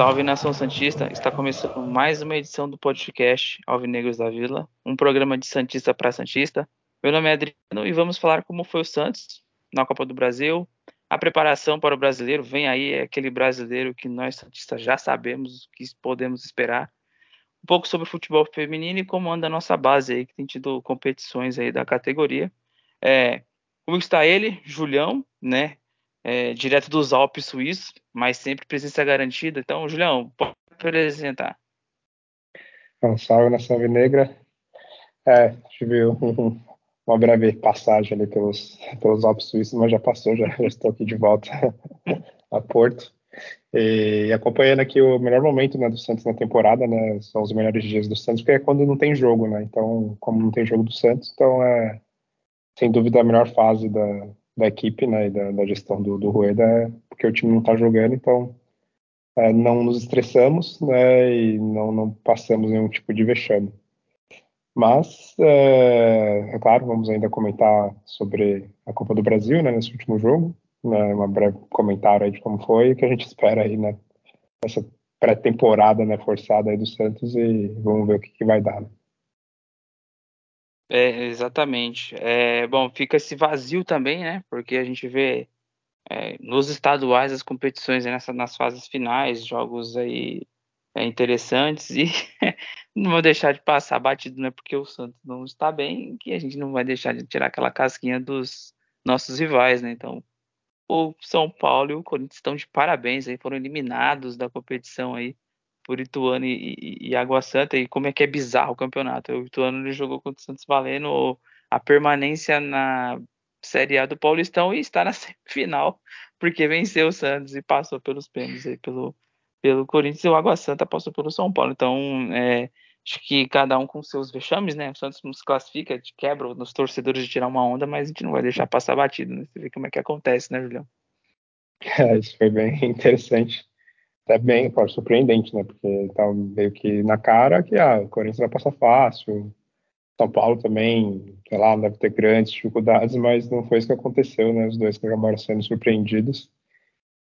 Salve nação Santista! Está começando mais uma edição do podcast Alvinegros da Vila, um programa de Santista para Santista. Meu nome é Adriano e vamos falar como foi o Santos na Copa do Brasil, a preparação para o brasileiro. Vem aí é aquele brasileiro que nós Santistas já sabemos o que podemos esperar. Um pouco sobre o futebol feminino e como anda a nossa base aí, que tem tido competições aí da categoria. É, como está ele, Julião, né? é, direto dos Alpes suíços, mas sempre presença garantida. Então, Julião, pode apresentar. Um salve nação negra. É, tive um, uma breve passagem ali pelos, pelos Alpes suíços, mas já passou, já, já estou aqui de volta a Porto. E acompanhando aqui o melhor momento né, do Santos na temporada, né? São os melhores dias do Santos, porque é quando não tem jogo, né? Então, como não tem jogo do Santos, então é sem dúvida a melhor fase da, da equipe né, e da, da gestão do, do Rueda, é porque o time não está jogando, então é, não nos estressamos né, e não, não passamos nenhum tipo de vexame. Mas, é, é, claro, vamos ainda comentar sobre a Copa do Brasil né, nesse último jogo, né, um breve comentário aí de como foi o que a gente espera aí né, nessa pré-temporada né, forçada aí do Santos e vamos ver o que, que vai dar. Né. É, exatamente. É, bom, fica esse vazio também, né? Porque a gente vê é, nos estaduais as competições nessa, nas fases finais, jogos aí é, interessantes e não vou deixar de passar batido, né? Porque o Santos não está bem, que a gente não vai deixar de tirar aquela casquinha dos nossos rivais, né? Então, o São Paulo e o Corinthians estão de parabéns aí, foram eliminados da competição aí por Ituano e, e, e, Água Santa, e como é que é bizarro o campeonato. O Ituano ele jogou contra o Santos valendo a permanência na Série A do Paulistão e está na semifinal, porque venceu o Santos e passou pelos pênaltis aí pelo, pelo Corinthians, e o Água Santa passou pelo São Paulo. Então, é, acho que cada um com seus vexames, né? O Santos nos classifica, quebra nos torcedores de tirar uma onda, mas a gente não vai deixar passar batido, né? Você vê como é que acontece, né, Julião? É, isso foi bem interessante até bem, pode surpreendente, né? Porque tá meio que na cara que ah, o Corinthians vai passar fácil, São Paulo também, sei lá, deve ter grandes dificuldades, mas não foi isso que aconteceu, né? Os dois que acabaram sendo surpreendidos.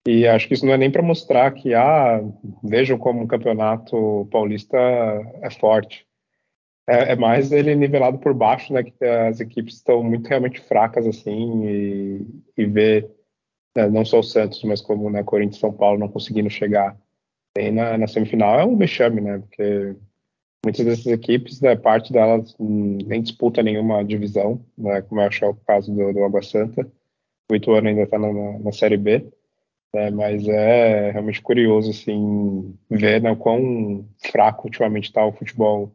E acho que isso não é nem para mostrar que, ah, vejam como o campeonato paulista é forte. É, é, mais ele nivelado por baixo, né? Que as equipes estão muito realmente fracas, assim, e, e ver né, não só o Santos, mas como né, Corinthians e São Paulo não conseguindo chegar na, na, semifinal, é um vexame, né? Porque muitas dessas equipes, né, parte delas nem disputa nenhuma divisão, né, como eu acho é o caso do, do Água Santa. O Ituano ainda está na, na, Série B, né, mas é realmente curioso assim, ver né, quão fraco ultimamente está o futebol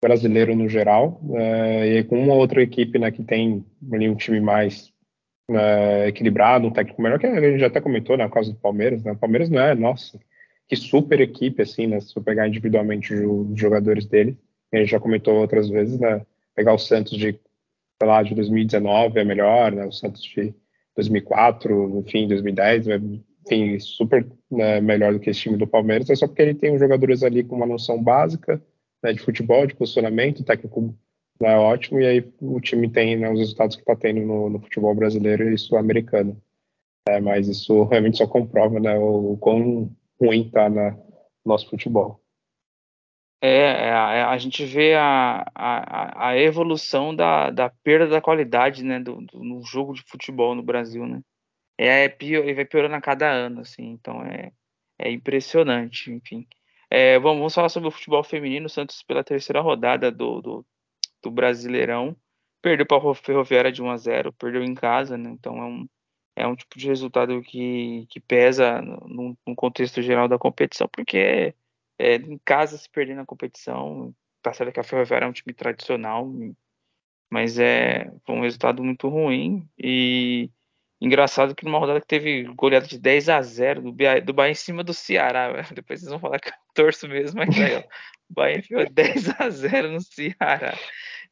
brasileiro no geral, né, e com uma outra equipe né, que tem ali um time mais é, equilibrado, um técnico melhor, que a gente já até comentou, por causa do Palmeiras, né, o Palmeiras não é, nossa, que super equipe, assim, né, se eu pegar individualmente os jogadores dele, a gente já comentou outras vezes, né, pegar o Santos de, sei lá, de 2019 é melhor, né, o Santos de 2004, enfim, 2010, é, enfim, super né, melhor do que esse time do Palmeiras, é só porque ele tem jogadores ali com uma noção básica, né, de futebol, de posicionamento, técnico é ótimo, e aí o time tem né, os resultados que está tendo no, no, futebol brasileiro e sul-americano. É, mas isso realmente só comprova né, o, o quão ruim está no nosso futebol. É, é, a, a gente vê a, a, a evolução da, da perda da qualidade né, do, do, no jogo de futebol no Brasil. Né? É, é pior, ele vai piorando a cada ano, assim, então é, é impressionante, enfim. É, vamos, vamos falar sobre o futebol feminino. O Santos, pela terceira rodada do, do, do Brasileirão. Perdeu para a Ferroviária de 1 a 0 perdeu em casa, né? Então é um, é um tipo de resultado que, que pesa no, no contexto geral da competição, porque é, em casa se perder na competição, tá certo que a Ferroviária é um time tradicional, mas é foi um resultado muito ruim e engraçado que numa rodada que teve goleada de 10 a 0 do Bahia, do Bahia em cima do Ceará, depois vocês vão falar que eu torço mesmo, mas aí, ó, o Bahia enfiou 10 a 0 no Ceará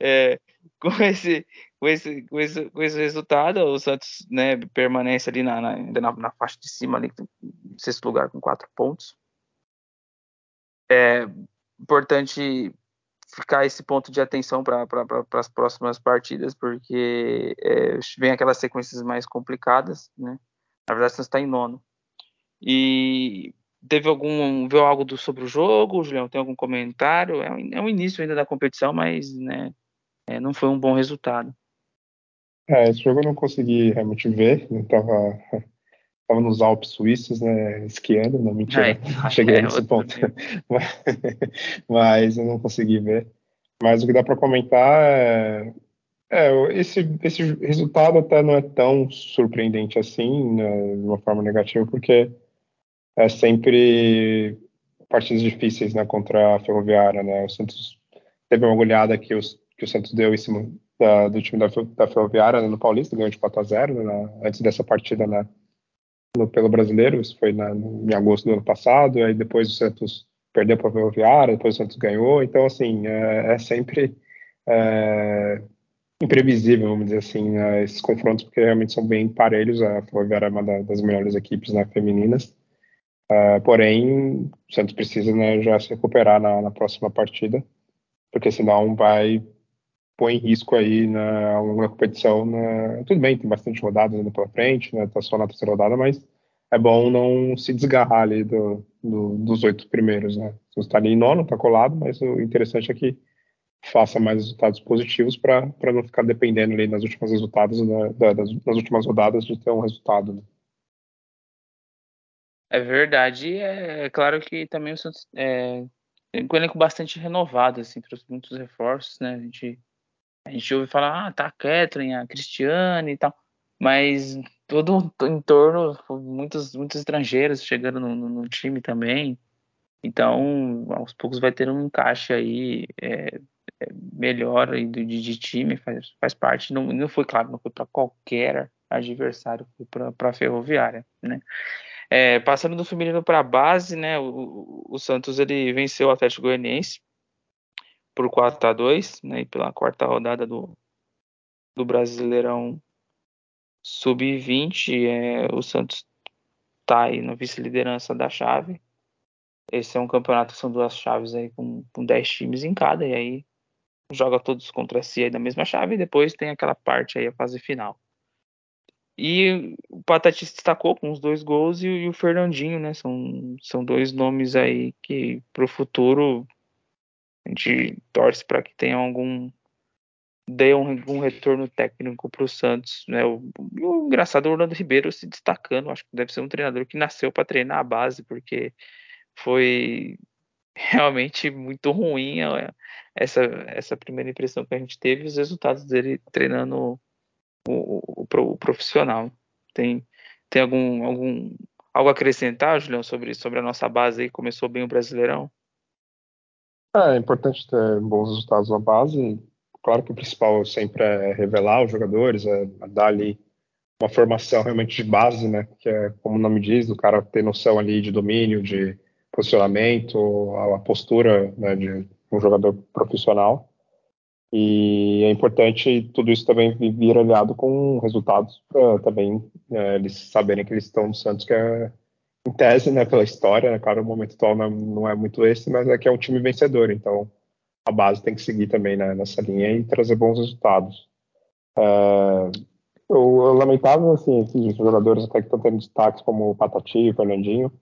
é, com, esse, com, esse, com, esse, com esse resultado, o Santos né, permanece ali na, na, na, na faixa de cima, ali, sexto lugar com quatro pontos. É importante ficar esse ponto de atenção para pra, as próximas partidas, porque é, vem aquelas sequências mais complicadas, né? Na verdade, você está em nono. E teve algum viu algo do, sobre o jogo, Julião? Tem algum comentário? É, é o início ainda da competição, mas né, é, não foi um bom resultado. É, esse jogo eu não consegui realmente ver, não tava, tava nos Alpes suíços, né, esquiando, não mentira, é, cheguei é, nesse ponto, mas, mas eu não consegui ver. Mas o que dá para comentar é, é, esse, esse resultado até não é tão surpreendente assim, né, de uma forma negativa, porque é sempre partidas difíceis né, contra a Ferroviária, né, o Santos teve uma goleada que, os, que o Santos deu em cima da, do time da, da Ferroviária né, no Paulista, ganhou de 4 a 0 né, antes dessa partida né, no, pelo Brasileiro, isso foi na, em agosto do ano passado, aí depois o Santos perdeu para a Ferroviária, depois o Santos ganhou, então assim, é, é sempre é, imprevisível, vamos dizer assim, né, esses confrontos, porque realmente são bem parelhos, a Ferroviária é uma das melhores equipes né, femininas, é, porém, o Santos precisa né, já se recuperar na, na próxima partida, porque senão vai pôr em risco aí na longa competição. Na... Tudo bem, tem bastante rodadas ainda pela frente, né? Tá só na terceira rodada, mas é bom não se desgarrar ali do, do, dos oito primeiros, né? Você está ali em nono, tá colado, mas o interessante é que faça mais resultados positivos para não ficar dependendo ali nas últimas resultados, né, das, nas últimas rodadas de ter um resultado. Né? É verdade. É, é, claro que também o Santos é, tem um elenco bastante renovado, assim, trouxe muitos reforços, né? A gente a gente ouve falar, ah, tá a Kathleen, a Cristiane e tal, mas todo em torno, muitos, muitos estrangeiros chegando no, no, no time também, então aos poucos vai ter um encaixe aí é, é melhor aí de, de, time, faz, faz parte, não, não foi claro, não foi para qualquer adversário, foi para a Ferroviária, né? É, passando do feminino para a base, né? O, o, Santos ele venceu o Atlético Goianiense por 4 a 2 né, pela quarta rodada do, do Brasileirão Sub-20. É, o Santos está aí na vice-liderança da chave. Esse é um campeonato que são duas chaves aí com, com 10 times em cada, e aí joga todos contra si aí da mesma chave, e depois tem aquela parte aí, a fase final. E o Patati se destacou com os dois gols e, e, o Fernandinho, né? São, são dois nomes aí que para o futuro a gente torce para que tenha algum dê um, um retorno técnico para o Santos, né? O, o engraçado é o Orlando Ribeiro se destacando, acho que deve ser um treinador que nasceu para treinar a base, porque foi realmente muito ruim essa, essa primeira impressão que a gente teve, os resultados dele treinando o, o, o profissional. Tem, tem algum, algum algo a acrescentar, Julião, sobre, sobre a nossa base aí? Começou bem o Brasileirão? É, é importante ter bons resultados na base. Claro que o principal sempre é revelar os jogadores, é dar ali uma formação realmente de base, né? Que é, como o nome diz, o cara ter noção ali de domínio, de posicionamento, a, postura né, de um jogador profissional. E é importante tudo isso também vir aliado com resultados para também é, eles saberem que eles estão no Santos, que é em tese, né, pela história, né, claro, o momento atual não, não, é muito esse, mas é que é um time vencedor, então a base tem que seguir também né, nessa linha e trazer bons resultados. É, o, lamentável, assim, esses jogadores até que estão tendo destaques como o Patati o Fernandinho,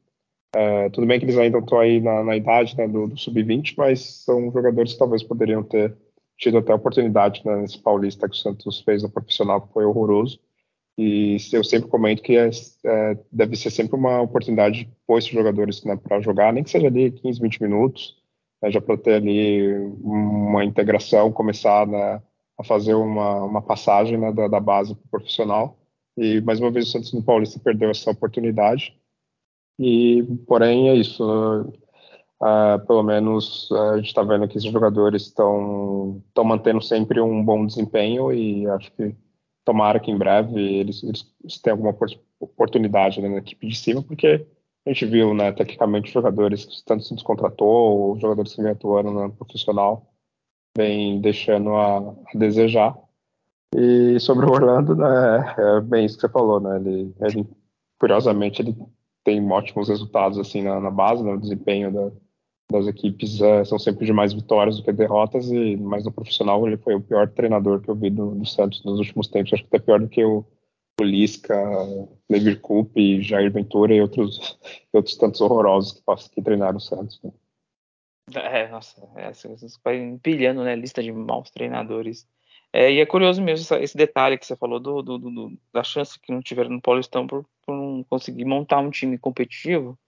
é, tudo bem que eles ainda estão aí na, na idade né, do, do sub-20, mas são jogadores que talvez poderiam ter tido até a oportunidade né, nesse paulista que o Santos fez no profissional, que foi horroroso. E eu sempre comento que é, é, deve ser sempre uma oportunidade pôr esses jogadores né, para jogar, nem que seja ali 15, 20 minutos, né, já para ter ali uma integração, começar né, a fazer uma, uma passagem né, da, da, base para o profissional. E mais uma vez o Santos no Paulista perdeu essa oportunidade. E porém é isso. Uh, pelo menos uh, a gente está vendo que esses jogadores estão mantendo sempre um bom desempenho e acho que tomara que em breve eles, eles tenham alguma oportunidade né, na equipe de cima, porque a gente viu, né, tecnicamente, jogadores que tanto se descontratou, ou jogadores que vem atuando no profissional, vem deixando a, a desejar. E sobre o Orlando, né, é bem isso que você falou, né? Ele, ele curiosamente, ele tem ótimos resultados assim na, na base, no né, desempenho da, das equipes é, são sempre de mais vitórias do que derrotas, e mas no profissional ele foi o pior treinador que eu vi do, do Santos nos últimos tempos, acho que até pior do que o, o Lisca, Levir Coupe, Jair Ventura e outros, outros tantos horrorosos que, que treinaram o Santos. Né? É, nossa, é, você vai empilhando, né, lista de maus treinadores. É, e é curioso mesmo esse detalhe que você falou do, do, do, da chance que não tiveram no Paulistão por, por não conseguir montar um time competitivo.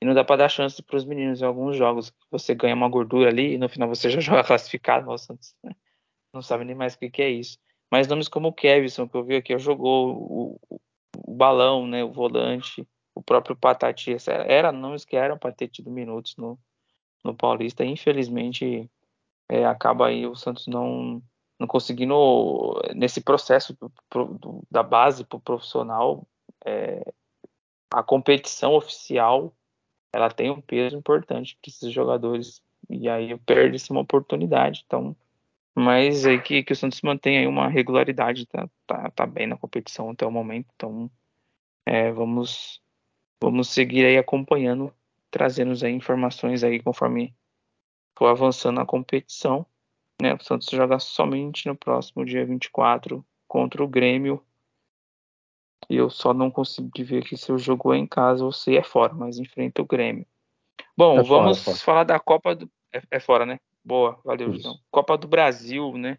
E não dá para dar chance para os meninos em alguns jogos. Você ganha uma gordura ali e no final você já joga classificado. Nossa, não sabe nem mais o que, que é isso. Mas nomes como o Kevson, que eu vi aqui, jogou o, o, balão, né, o volante, o próprio Patati. Era nomes que eram para ter tido minutos no, no Paulista. Infelizmente, é, acaba aí o Santos não, não conseguindo, nesse processo do, do, da base para o profissional, é, a competição oficial ela tem um peso importante para esses jogadores. E aí perde-se uma oportunidade. Então, mas aí que, que o Santos mantém aí uma regularidade, tá, tá, tá bem na competição até o momento. Então, é, vamos vamos seguir aí acompanhando, trazendo aí informações aí conforme for avançando a competição. Né? O Santos joga somente no próximo dia 24 contra o Grêmio e eu só não consegui ver aqui se o jogo é em casa ou se é fora, mas enfrenta o Grêmio. Bom, é vamos fora, falar da Copa do. É, é, fora, né? Boa, valeu, João. Copa do Brasil, né?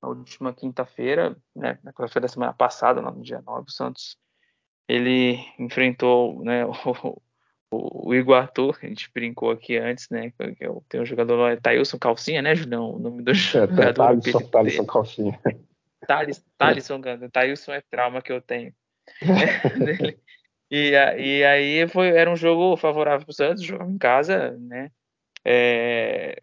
Na última quinta-feira, né? Na quinta-feira da semana passada, no dia 9, o Santos ele enfrentou né, o, o, o Iguatu, a gente brincou aqui antes, né? Eu, tem um jogador lá, Thailson Calcinha, né, Julião? O nome do é, jogador. Thaleson, Thaleson Calcinha. Thales, Thaleson, Thailson é trauma que eu tenho. e, e aí foi, era um jogo favorável para o Santos, jogava em casa, né? É,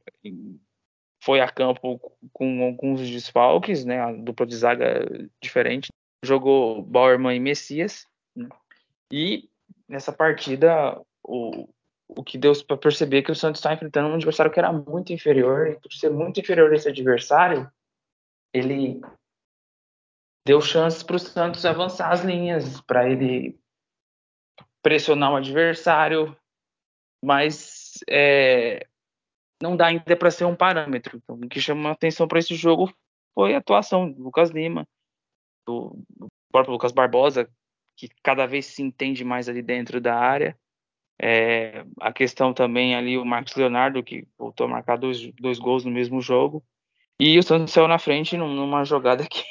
foi a campo com alguns desfalques, né? A dupla de zaga diferente. Jogou Bauerman e Messias. Né? E nessa partida, o, o que deu para perceber é que o Santos está enfrentando um adversário que era muito inferior. E por ser muito inferior a esse adversário, ele deu chances para o Santos avançar as linhas, para ele pressionar o adversário, mas é, não dá ainda para ser um parâmetro. Então, o que chama atenção para esse jogo foi a atuação do Lucas Lima, do, do, próprio Lucas Barbosa, que cada vez se entende mais ali dentro da área. É, a questão também ali, o Marcos Leonardo, que voltou a marcar dois, dois gols no mesmo jogo. E o Santos saiu na frente numa jogada que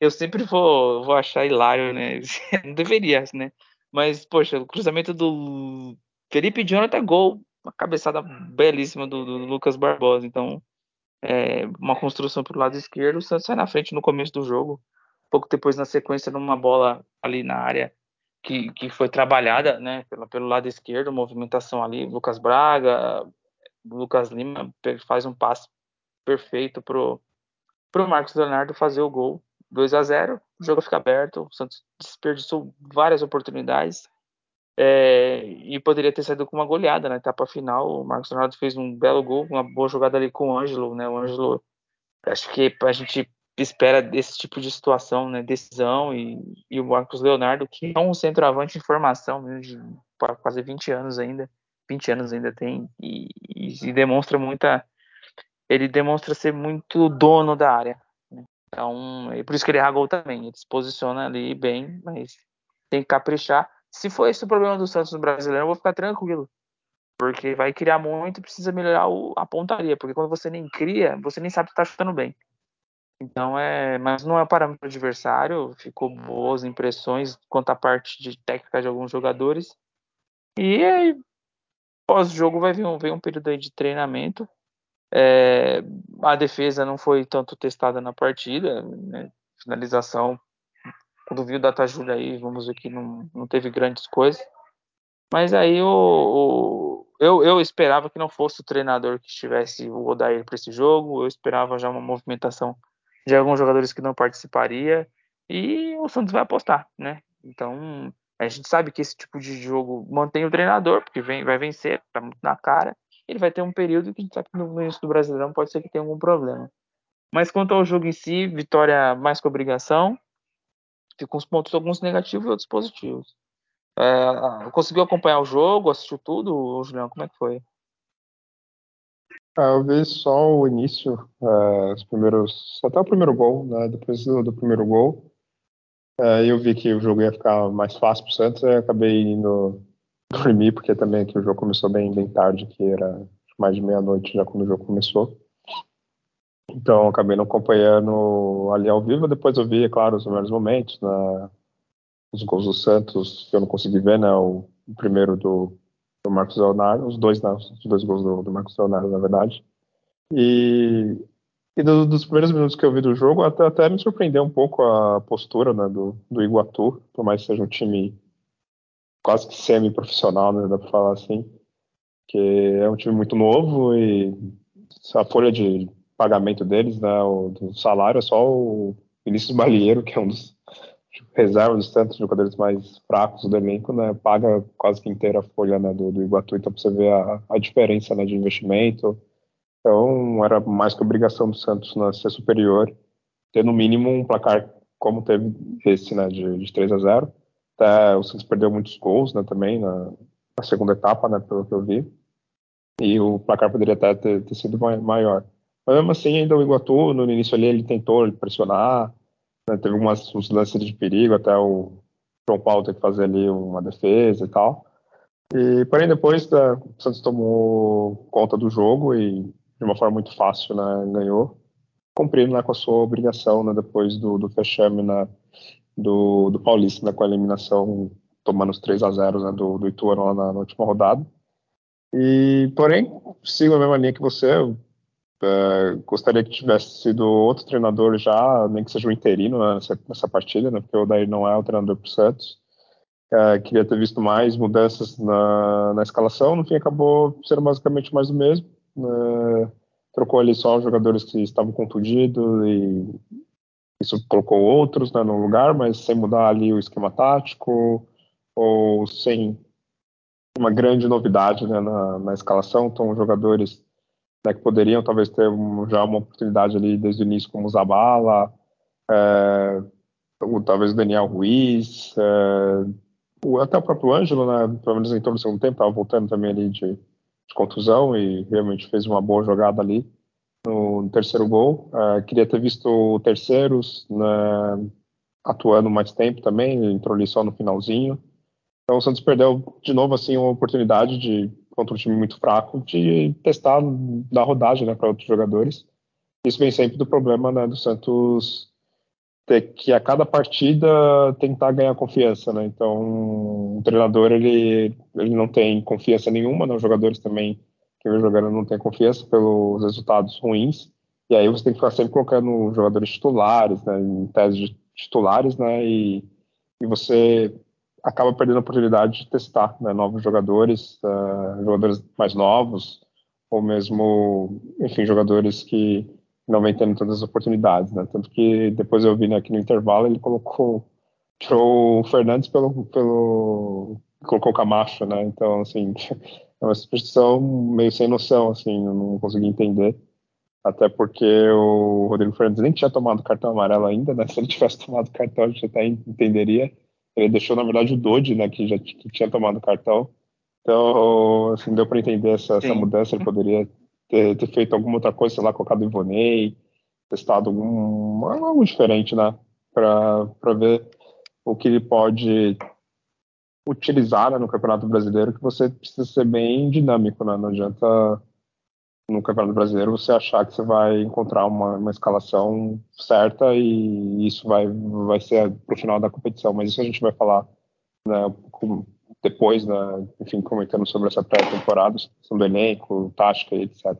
eu sempre vou, vou achar hilário, né? Não deveria, né? Mas, poxa, o cruzamento do Felipe Jonathan gol, uma cabeçada belíssima do, do Lucas Barbosa. Então, é, uma construção para o lado esquerdo, o Santos sai na frente no começo do jogo. Pouco depois, na sequência, numa bola ali na área que, que foi trabalhada, né? Pelo, pelo lado esquerdo, movimentação ali, Lucas Braga, Lucas Lima faz um passe perfeito pro para o Marcos Leonardo fazer o gol 2 a 0 o jogo fica aberto, o Santos desperdiçou várias oportunidades é, e poderia ter saído com uma goleada na etapa final. O Marcos Leonardo fez um belo gol, uma boa jogada ali com o Ângelo, né? O Ângelo, acho que a gente espera desse tipo de situação, né? Decisão e, e o Marcos Leonardo, que é um centroavante em formação né? de quase 20 anos ainda, 20 anos ainda tem e, e, e demonstra muita ele demonstra ser muito dono da área. Né? Então, é por isso que ele erra gol também. Ele se posiciona ali bem, mas tem que caprichar. Se for esse o problema do Santos no brasileiro, eu vou ficar tranquilo. Porque vai criar muito e precisa melhorar o, a pontaria. Porque quando você nem cria, você nem sabe se está chutando bem. Então é. Mas não é parâmetro adversário. Ficou boas impressões quanto à parte de técnica de alguns jogadores. E aí, pós-jogo vai vir um, vir um período aí de treinamento é, a defesa não foi tanto testada na partida, né? finalização, quando viu o Data Júlia aí, vamos ver que não, não teve grandes coisas. Mas aí o, o, eu, eu esperava que não fosse o treinador que estivesse o Odair para esse jogo, eu esperava já uma movimentação de alguns jogadores que não participaria, e o Santos vai apostar, né? Então, a gente sabe que esse tipo de jogo mantém o treinador, porque vem, vai vencer, tá muito na cara, ele vai ter um período que a gente sabe que no início do Brasileirão pode ser que tenha algum problema. Mas quanto ao jogo em si, vitória mais que obrigação. Ficam os pontos alguns negativos e outros positivos. É, conseguiu acompanhar o jogo, assistiu tudo, Julião? Como é que foi? Ah, eu vi só o início, uh, os primeiros, até o primeiro gol, né? Depois do, do primeiro gol, uh, eu vi que o jogo ia ficar mais fácil para o Santos, e acabei indo dormir, porque também que o jogo começou bem, bem tarde, que era mais de meia-noite já quando o jogo começou. Então acabei não acompanhando ali ao vivo. Depois eu vi, é claro, os melhores momentos, né? os gols do Santos, que eu não consegui ver, né? O, o primeiro do, do Marcos Leonardo, os dois, né? Os dois gols do, do Marcos Leonardo, na verdade. E, e do, dos primeiros minutos que eu vi do jogo, até, até me surpreendeu um pouco a postura né, do, do Iguatu, por mais que seja um time quase que semi-profissional, né? Dá para falar assim. Que é um time muito novo e a folha de pagamento deles, né, o, do salário, é só o Vinícius Balieiro, que é um dos reservas dos tantos jogadores mais fracos do elenco, né, paga quase que inteira a folha né, do, do Iguatu, então você vê a, a diferença né, de investimento. Então era mais que obrigação do Santos né, ser superior, ter no mínimo um placar como teve esse, né, de, de 3 a 0 O Santos perdeu muitos gols né, também na, na segunda etapa, né, pelo que eu vi, e o placar poderia até ter, ter sido maior. Mas mesmo assim, ainda o Iguatu, no início ali, ele tentou pressionar, né, teve umas, uns lances de perigo, até o João Paulo ter que fazer ali uma defesa e tal. E, porém, depois né, o Santos tomou conta do jogo e, de uma forma muito fácil, né, ganhou, cumprindo né, com a sua obrigação né, depois do, do fechame né, do, do Paulista, né, com a eliminação, tomando os 3 a 0 né, do, do Ituano lá na, na última rodada. E, porém, sigo a mesma linha que você, Uh, gostaria que tivesse sido outro treinador já, nem que seja um interino né, nessa, nessa, partida, né, porque o Daí não é o treinador para o Santos. Uh, queria ter visto mais mudanças na, na, escalação, no fim acabou sendo basicamente mais o mesmo. Uh, trocou ali só os jogadores que estavam contundidos e isso colocou outros né, no lugar, mas sem mudar ali o esquema tático ou sem uma grande novidade né, na, na escalação. Então, jogadores né, que poderiam talvez ter um, já uma oportunidade ali desde o início, como Zabala, é, talvez o Daniel Ruiz, é, até o próprio Ângelo, né, pelo menos em todo o segundo tempo, estava voltando também ali de, de, contusão e realmente fez uma boa jogada ali no, terceiro gol. É, queria ter visto o Terceiros né, atuando mais tempo também, entrou ali só no finalzinho. Então o Santos perdeu de novo assim uma oportunidade de contra um time muito fraco, de testar, dar rodagem né, para outros jogadores. Isso vem sempre do problema né, do Santos ter que a cada partida tentar ganhar confiança, né? Então, o treinador ele, ele não tem confiança nenhuma, né? os jogadores também que vem jogando não tem confiança pelos resultados ruins. E aí você tem que ficar sempre colocando jogadores titulares, né, em tese de titulares, né? E, e você acaba perdendo a oportunidade de testar né, novos jogadores, uh, jogadores mais novos, ou mesmo, enfim, jogadores que não vêm tendo todas as oportunidades, né? Tanto que depois eu vi né, aqui no intervalo ele colocou o Fernandes pelo, pelo colocou o Camacho, né? Então, assim, é uma substituição meio sem noção, assim, eu não consegui entender. Até porque o Rodrigo Fernandes nem tinha tomado cartão amarelo ainda, né? Se ele tivesse tomado cartão, a gente até entenderia. Ele deixou, na verdade, o Dodge, né, que já que tinha tomado cartão. Então, assim, deu para entender essa, essa, mudança. Ele poderia ter, ter, feito alguma outra coisa, sei lá, colocado o Ivonei, testado algum, algo diferente, né, para ver o que ele pode utilizar né, no Campeonato Brasileiro, que você precisa ser bem dinâmico, né? Não adianta no Campeonato Brasileiro você achar que você vai encontrar uma, uma escalação certa e isso vai, vai ser pro final da competição. Mas isso a gente vai falar né, depois, né, enfim, comentando sobre essa pré-temporada, questão do elenco, tática e etc.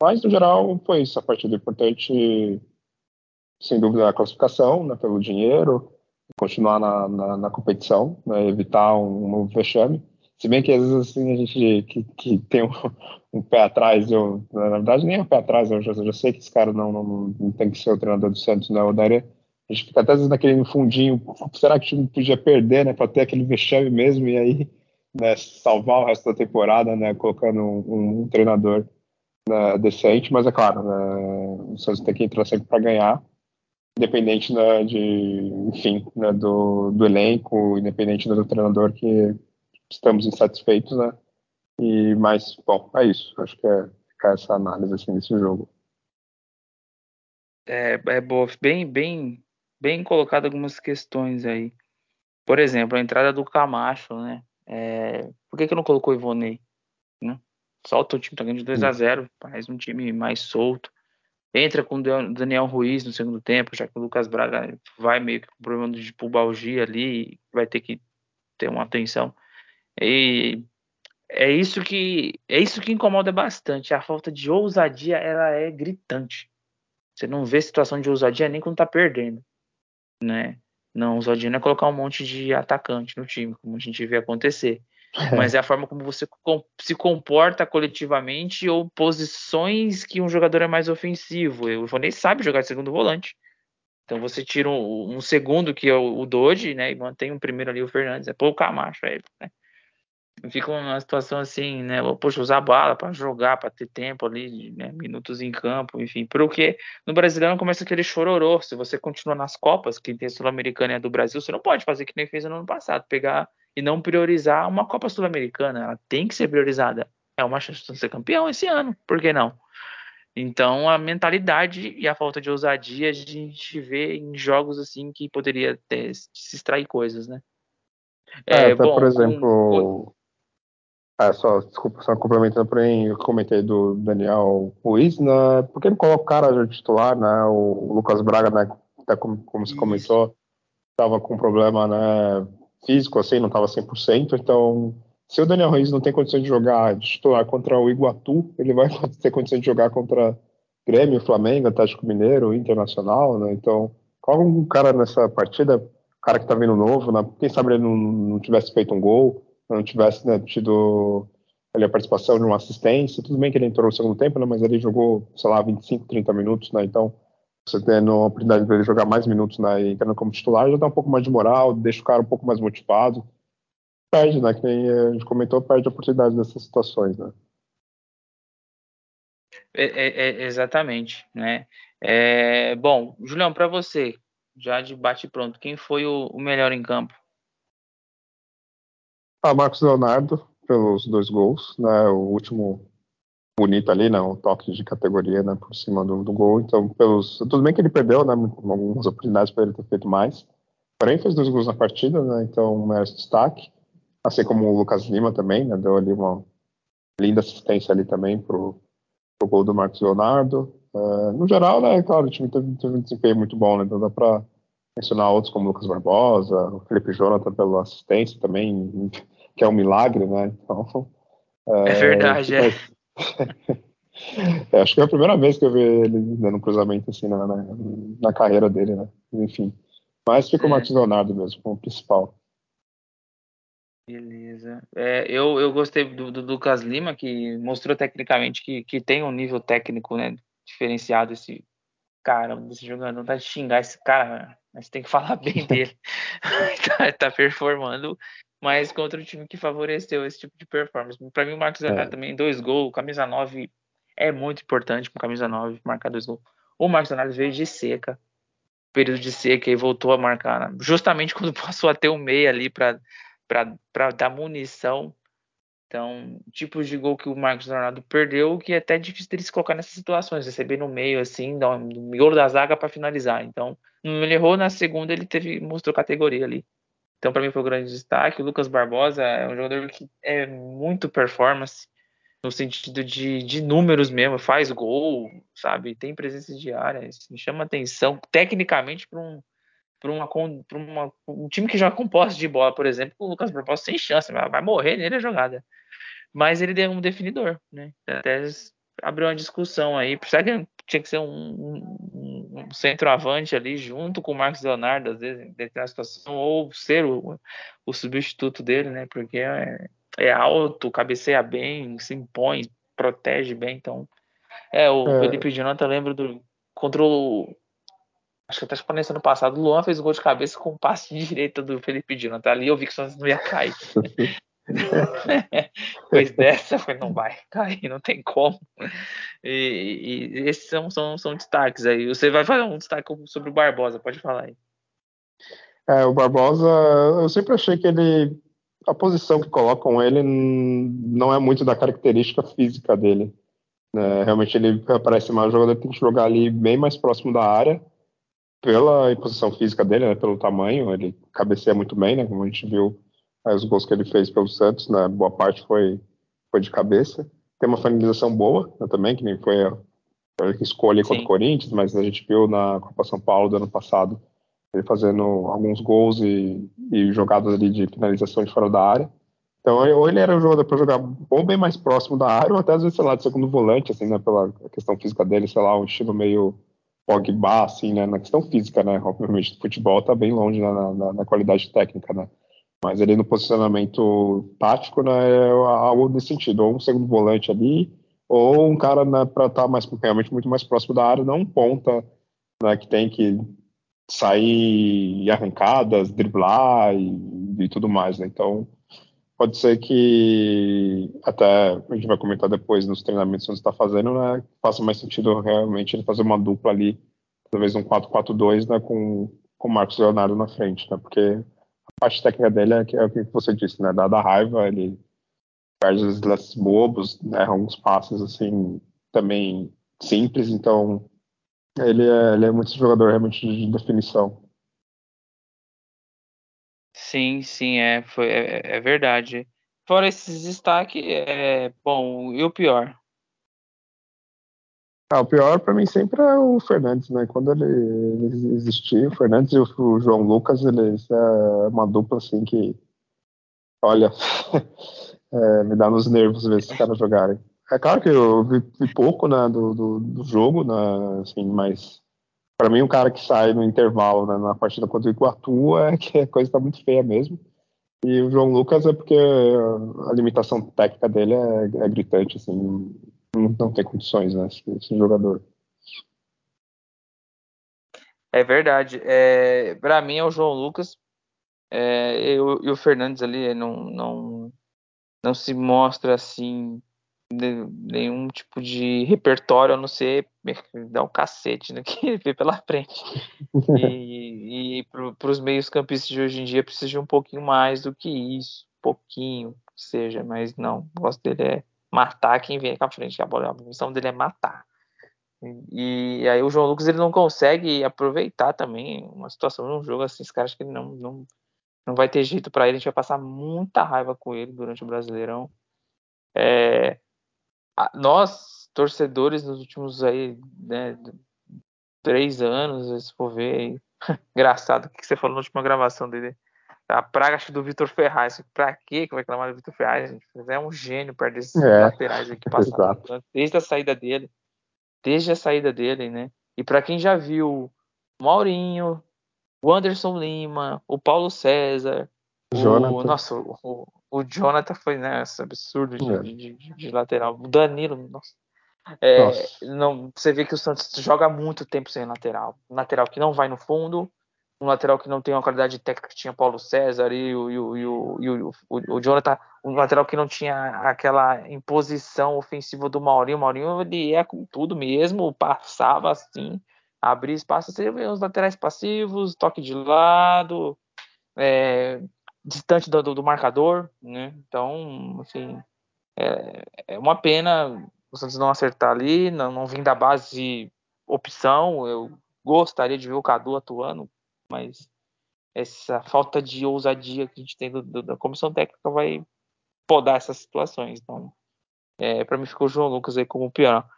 Mas, no geral, foi isso. A partida importante, sem dúvida, a classificação, né, pelo dinheiro, continuar na, na, na competição, né, evitar um, um vexame. Se bem que às vezes assim, a gente que, que tem um, um, pé atrás, eu, na verdade nem é um pé atrás, eu já, eu já sei que esse cara não, não, não, tem que ser o treinador do Santos, né? O Daria, a gente fica até às vezes naquele fundinho, será que o time podia perder, né? Para ter aquele vexame mesmo e aí né, salvar o resto da temporada, né? Colocando um, um treinador né, decente, mas é claro, né, o Santos tem que entrar sempre para ganhar, independente né, de, enfim, né, do, do elenco, independente do treinador que estamos insatisfeitos, né? E mas bom, é isso. Acho que é ficar essa análise assim desse jogo. É, é boa, bem, bem, bem colocado algumas questões aí. Por exemplo, a entrada do Camacho, né? É, por que, que não colocou o Ivonei? Né? Solta o time, tá ganhando de 2 a 0 faz um time mais solto. Entra com Daniel Ruiz no segundo tempo, já que o Lucas Braga vai meio que com problema de pubalgia ali, vai ter que ter uma atenção. E é isso que é isso que incomoda bastante. A falta de ousadia ela é gritante. Você não vê situação de ousadia nem quando tá perdendo, né? Não, ousadia não é colocar um monte de atacante no time, como a gente vê acontecer. Mas é a forma como você se comporta coletivamente ou posições que um jogador é mais ofensivo. O Ivonei sabe jogar de segundo volante. Então você tira um, um segundo, que é o, Doge, né? E mantém um primeiro ali, o Fernandes. É pô o Camacho, é, né? fica uma situação assim, né? Poxa, usar bala para jogar, para ter tempo ali, né? minutos em campo, enfim. Porque no Brasileiro começa aquele chororô. Se você continua nas Copas, que tem Sul-Americana e a do Brasil, você não pode fazer que nem fez no ano passado, pegar e não priorizar uma Copa Sul-Americana. Ela tem que ser priorizada. É uma chance de ser campeão esse ano, por que não? Então a mentalidade e a falta de ousadia a gente vê em jogos assim que poderia ter, se extrair coisas, né? É, é bom, por exemplo, ah, só, desculpa, só complementando para mim, eu comentei do Daniel Ruiz, né? Por que não coloca o titular, né? O Lucas Braga, né? Até como, como você comentou, estava com problema né, físico, assim, não estava 100%. Então, se o Daniel Ruiz não tem condições de jogar de titular contra o Iguatu, ele vai ter condições de jogar contra Grêmio, Flamengo, Atlético Mineiro, Internacional, né? Então, coloca um cara nessa partida, cara que está vindo novo, né? Quem sabe ele não, não tivesse feito um gol não tivesse né, tido ali, a participação de uma assistência. Tudo bem que ele entrou no segundo tempo, né, mas ele jogou, sei lá, 25, 30 minutos, né? Então, você tendo a oportunidade de ele jogar mais minutos né, entrando como titular, já dá um pouco mais de moral, deixa o cara um pouco mais motivado. Perde, né? Que nem a gente comentou, perde a oportunidade nessas situações, né? É, é, é, exatamente, né? É, bom, Julião, para você, já de bate pronto, quem foi o, o melhor em campo? Ah, Marcos Leonardo, pelos dois gols, né? O último bonito ali, né? Um toque de categoria, né? Por cima do, do gol. Então, pelos. Tudo bem que ele perdeu, né? Algumas oportunidades para ele ter feito mais. Porém, fez dois gols na partida, né? Então, merece destaque. Assim como o Lucas Lima também, né? Deu ali uma linda assistência ali também pro, pro gol do Marcos Leonardo. Uh, no geral, né? Claro, o time teve, teve um desempenho muito bom, né? Então dá para mencionar outros como Lucas Barbosa, o Felipe Jonathan pela assistência também, que é um milagre, né? Então, é, é verdade, é. é. Acho que é a primeira vez que eu vi ele dando um cruzamento assim na, na, na carreira dele, né? Enfim. Mas fica o é. Marcos Leonardo mesmo, como principal. Beleza. É, eu, eu gostei do, do, Lucas Lima, que mostrou tecnicamente que, que tem um nível técnico né, diferenciado esse cara, desse jogador. Não tá de xingar esse cara, mas tem que falar bem dele. tá, tá, performando, mas contra o time que favoreceu esse tipo de performance. Para mim, o Marcos Leonardo é. também, dois gols, camisa 9 é muito importante com camisa 9 marcar dois gols. O Marcos Leonardo veio de seca, período de seca, e voltou a marcar, né? justamente quando passou a ter um meia ali para dar munição então, tipos de gol que o Marcos Leonardo perdeu, que é até difícil dele se colocar nessas situações, receber no meio, assim, no miolo da zaga para finalizar. Então, ele errou na segunda, ele teve mostrou categoria ali. Então, para mim foi um grande destaque. O Lucas Barbosa é um jogador que é muito performance, no sentido de, de números mesmo, faz gol, sabe? Tem presença diária, isso me chama atenção, tecnicamente, para um para uma, uma, um time que joga com posse de bola, por exemplo, o Lucas Barbosa sem chance, vai, morrer nele a jogada mas ele deu um definidor, né? Até abriu uma discussão aí. Será que tinha que ser um, um, um centroavante ali junto com o Marcos Leonardo, às vezes, em na situação, ou ser o, o substituto dele, né? Porque é, é, alto, cabeceia bem, se impõe, protege bem. Então, é, o é. Felipe Jonathan lembro do. Contra o. Acho que até conhecendo ano passado, o Luan fez o gol de cabeça com o passe de direita do Felipe Jonathan. Ali eu vi que o Santos não ia cair. Depois dessa, não vai cair, não tem como. E, e, esses são, são, são destaques aí. Você vai fazer um destaque sobre o Barbosa, pode falar aí. É, o Barbosa, eu sempre achei que ele. A posição que colocam ele não é muito da característica física dele. Né? Realmente ele parece mais um jogador que tem que jogar ali bem mais próximo da área, pela posição física dele, né? pelo tamanho. Ele cabeceia muito bem, né? Como a gente viu os gols que ele fez pelo Santos, né? boa parte foi, foi de cabeça. Tem uma finalização boa né, também, que nem foi a, a escolha contra o Corinthians, mas a gente viu na Copa São Paulo do ano passado ele fazendo alguns gols e, e jogadas ali de finalização de fora da área. Então, ou ele era um jogador para jogar ou bem mais próximo da área, ou até às vezes, sei lá, de segundo volante, assim, né, pela questão física dele, sei lá, um estilo meio Pogba, assim, né, na questão física, né, obviamente, o futebol tá bem longe né, na, na, na, qualidade técnica, né, mas ele no posicionamento tático, né, é algo nesse sentido, ou um segundo volante ali, ou um cara né, para estar tá mais, realmente muito mais próximo da área, não um ponta, né, que tem que sair arrancadas, driblar e, e tudo mais, né? Então, pode ser que até a gente vai comentar depois nos treinamentos que você está fazendo, né? Faça mais sentido realmente ele fazer uma dupla ali, talvez um 4-4-2, né? Com com o Marcos Leonardo na frente, né? Porque parte técnica dele é, é o que você disse, né? Da, da raiva, ele perde os lances bobos, né? Alguns passos assim também simples, então ele é, ele é muito jogador realmente de definição. Sim, sim, é, foi, é, é verdade. Fora esses destaques, é bom, e o pior? Ah, o pior para mim sempre é o Fernandes, né? Quando ele, ele existia, o Fernandes e o João Lucas, eles é uma dupla assim que, olha, é, me dá nos nervos ver esses caras jogarem. É claro que eu vi, vi pouco né, do, do, do, jogo, né, assim, mas para mim um cara que sai no intervalo né, na partida contra o Iguatu é que a coisa está muito feia mesmo. E o João Lucas é porque a limitação técnica dele é, é gritante, assim, não, não, tem condições, né, esse, esse jogador. É verdade. É, para mim é o João Lucas é, e, o, e o Fernandes ali não, não, não se mostra assim nenhum tipo de repertório a não ser dar um cacete no que vê pela frente. E, e para os meios campistas de hoje em dia precisa de um pouquinho mais do que isso, pouquinho que seja, mas não, o gosto dele é matar quem vem com a frente, a bola, a missão dele é matar. E, e, aí o João Lucas ele não consegue aproveitar também uma situação num jogo assim, esse cara acho que ele não, não, não vai ter jeito para ele, a gente vai passar muita raiva com ele durante o Brasileirão. É, nós, torcedores, nos últimos aí, né, três anos, se for ver, engraçado o que você falou na última gravação dele. A praga do Vitor Ferraz. Pra quê que vai reclamar do Vitor Ferraz? Gente? É um gênio perto desses é, laterais aí que passaram desde a saída dele. Desde a saída dele, né? E para quem já viu o Maurinho, o Anderson Lima, o Paulo César, Jonathan. o nossa, o, o Jonathan foi né, absurdo de, é. de, de, de, lateral. O Danilo, nossa. É, nossa. Não, você vê que o Santos joga muito tempo sem lateral. Lateral que não vai no fundo, um lateral que não tem uma qualidade técnica que tinha Paulo César e o, e o, e o, e o, o, Jonathan, um lateral que não tinha aquela imposição ofensiva do Maurinho. O Maurinho ele é com tudo mesmo, passava assim, abria espaço. Você vê os laterais passivos, toque de lado, é, distante do, do, marcador, né? Então, assim, é, é, uma pena o Santos não acertar ali, não, não da base opção. Eu gostaria de ver o Cadu atuando, mas essa falta de ousadia que a gente tem do, do, da comissão técnica vai podar essas situações. Então, é, para mim ficou o João Lucas aí como pior.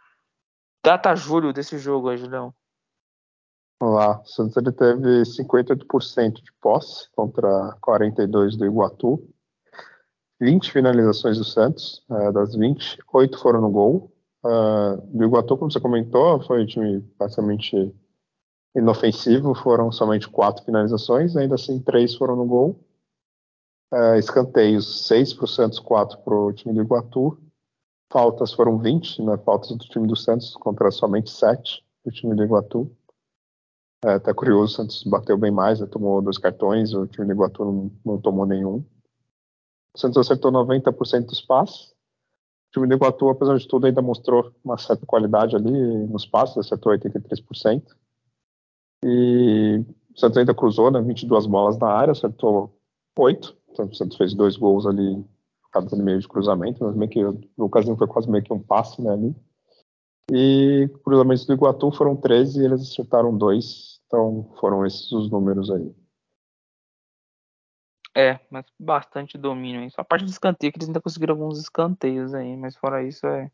Data julho desse jogo aí, Julião. Vamos lá, o Santos ele teve 58% de posse contra 42% do Iguatu. 20 finalizações do Santos, uh, das 20, 8 foram no gol. Uh, do Iguatu, como você comentou, foi um time basicamente inofensivo, foram somente 4 finalizações, ainda assim 3 foram no gol. Uh, escanteios, 6 para o Santos, 4 para o time do Iguatu. Faltas foram 20, né, faltas do time do Santos contra somente 7 do time do Iguatu. É, tá curioso, o Santos bateu bem mais, né? tomou dois cartões, o time do Iguatu não, não tomou nenhum. O Santos acertou 90% dos passes. O time do Iguatu, apesar de tudo, ainda mostrou uma certa qualidade ali nos passes, acertou 83%. E o Santos ainda cruzou, né, 22 bolas na área, acertou 8. Então o Santos fez dois gols ali, cada meio de cruzamento, mas meio que o ocasião foi quase meio que um passe né, ali. E cruzamentos do Iguatu foram 13 e eles acertaram dois. Então foram esses os números aí. É, mas bastante domínio aí. Só a parte do escanteio que eles ainda conseguiram alguns escanteios aí, mas fora isso é.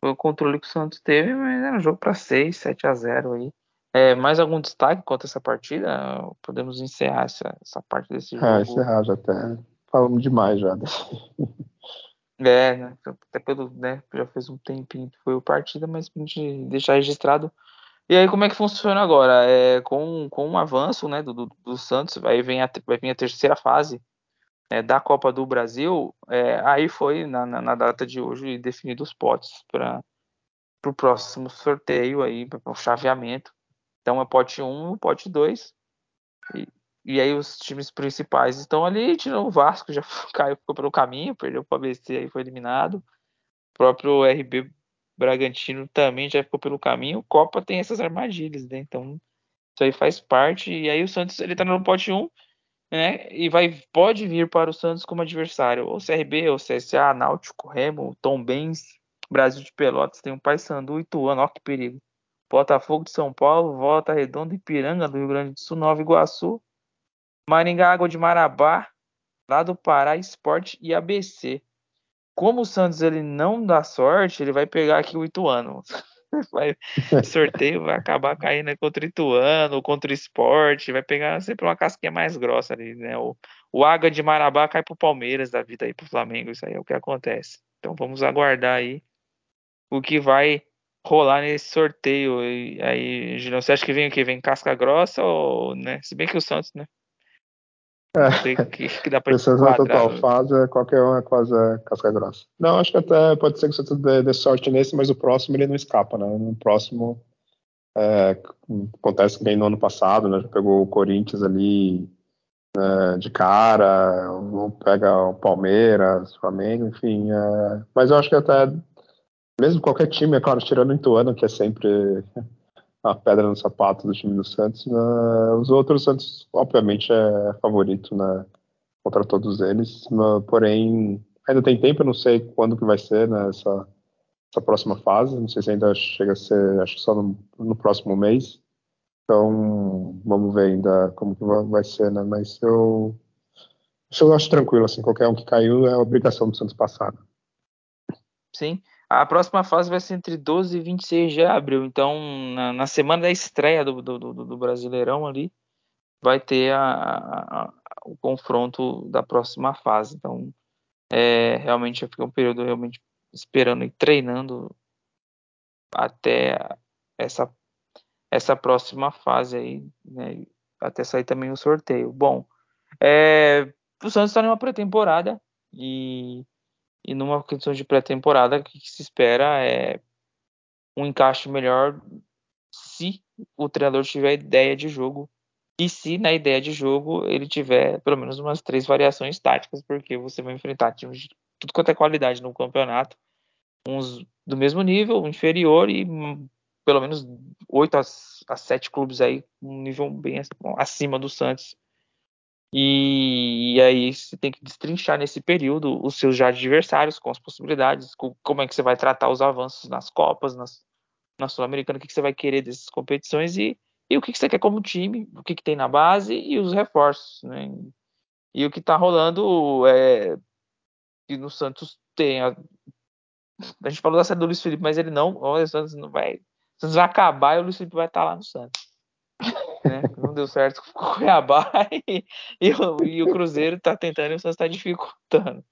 Foi o controle que o Santos teve, mas era um jogo para 6, 7 a 0 aí. É, mais algum destaque quanto a essa partida? Podemos encerrar essa, essa parte desse é, jogo. É, encerrar já até. Falamos demais já. É, né? até pelo, né? Já fez um tempinho que foi o partida, mas pra gente deixar registrado. E aí, como é que funciona agora? É, com, com um avanço né, do, do, do Santos, aí vem a, vai vir a terceira fase é, da Copa do Brasil. É, aí foi, na, na, na, data de hoje, definido os potes para o próximo sorteio, aí, para o chaveamento. Então é pote 1 e pote 2. E, e aí os times principais estão ali, tirou o Vasco, já caiu, ficou pelo caminho, perdeu para o ABC aí foi eliminado. O próprio RB Bragantino também já ficou pelo caminho. Copa tem essas armadilhas, né? Então isso aí faz parte. E aí o Santos ele tá no pote 1, né? E vai pode vir para o Santos como adversário, ou CRB, ou CSA, Náutico, Remo, Tom Benz, Brasil de Pelotas, tem um Paysandu, Ituano, ó que perigo. Botafogo de São Paulo, Volta Redonda, Ipiranga do Rio Grande do Sul, Nova Iguaçu, Maringá Água de Marabá, lá do Pará Esporte e ABC. Como o Santos ele não dá sorte, ele vai pegar aqui o Ituano. Vai, sorteio vai acabar caindo contra o Ituano, contra o Esporte, vai pegar sempre uma casquinha mais grossa ali, né? O, o Água de Marabá cai pro Palmeiras da vida aí pro Flamengo, isso aí é o que acontece. Então vamos aguardar aí o que vai rolar nesse sorteio aí, aí Julião. Você acha que vem o quê? Vem casca grossa ou, né? Se bem que o Santos, né? É. Que, que dá pra Pensando na total fase, qualquer um é quase casca grossa. Não, acho que até pode ser que o Santos dê, dê, sorte nesse, mas o próximo ele não escapa, né? No próximo é, acontece que nem no ano passado, né? Já pegou o Corinthians ali né, de cara, ou pega o Palmeiras, Flamengo, enfim. É, mas eu acho que até mesmo qualquer time, é claro, tirando o Ituano, que é sempre a pedra no sapato do time do Santos, né? os outros, Santos, obviamente, é favorito né, contra todos eles, mas, porém, ainda tem tempo, eu não sei quando que vai ser né, essa, essa próxima fase, não sei se ainda chega a ser, acho que só no, no próximo mês, então vamos ver ainda como que vai ser, né, mas eu, eu acho tranquilo, assim, qualquer um que caiu é obrigação do Santos passar. Sim, a próxima fase vai ser entre 12 e 26 de abril. Então, na, na semana da estreia do, do, do, do, Brasileirão ali, vai ter a, a, a, o confronto da próxima fase. Então, é, realmente eu fiquei um período realmente esperando e treinando até essa, essa próxima fase aí, né, até sair também o sorteio. Bom, é, o Santos está numa pré-temporada e e numa questão de pré-temporada, o que, se espera é um encaixe melhor se o treinador tiver ideia de jogo. E se na ideia de jogo ele tiver pelo menos umas três variações táticas, porque você vai enfrentar times de tudo quanto é qualidade no campeonato, uns do mesmo nível, inferior e pelo menos oito a sete clubes aí, um nível bem acima do Santos e, e, aí você tem que destrinchar nesse período os seus já adversários com as possibilidades, com, como é que você vai tratar os avanços nas Copas, nas, na Sul-Americana, o que, que, você vai querer dessas competições e, e o que, que, você quer como time, o que, que tem na base e os reforços. Né? E o que está rolando é que no Santos tem. A, a gente falou da saída do Luiz Felipe, mas ele não. O Santos não vai. O Santos vai acabar e o Luiz Felipe vai estar tá lá no Santos né? Não deu certo com o Cuiabá e, e, o, e o Cruzeiro está tentando e o Santos está dificultando.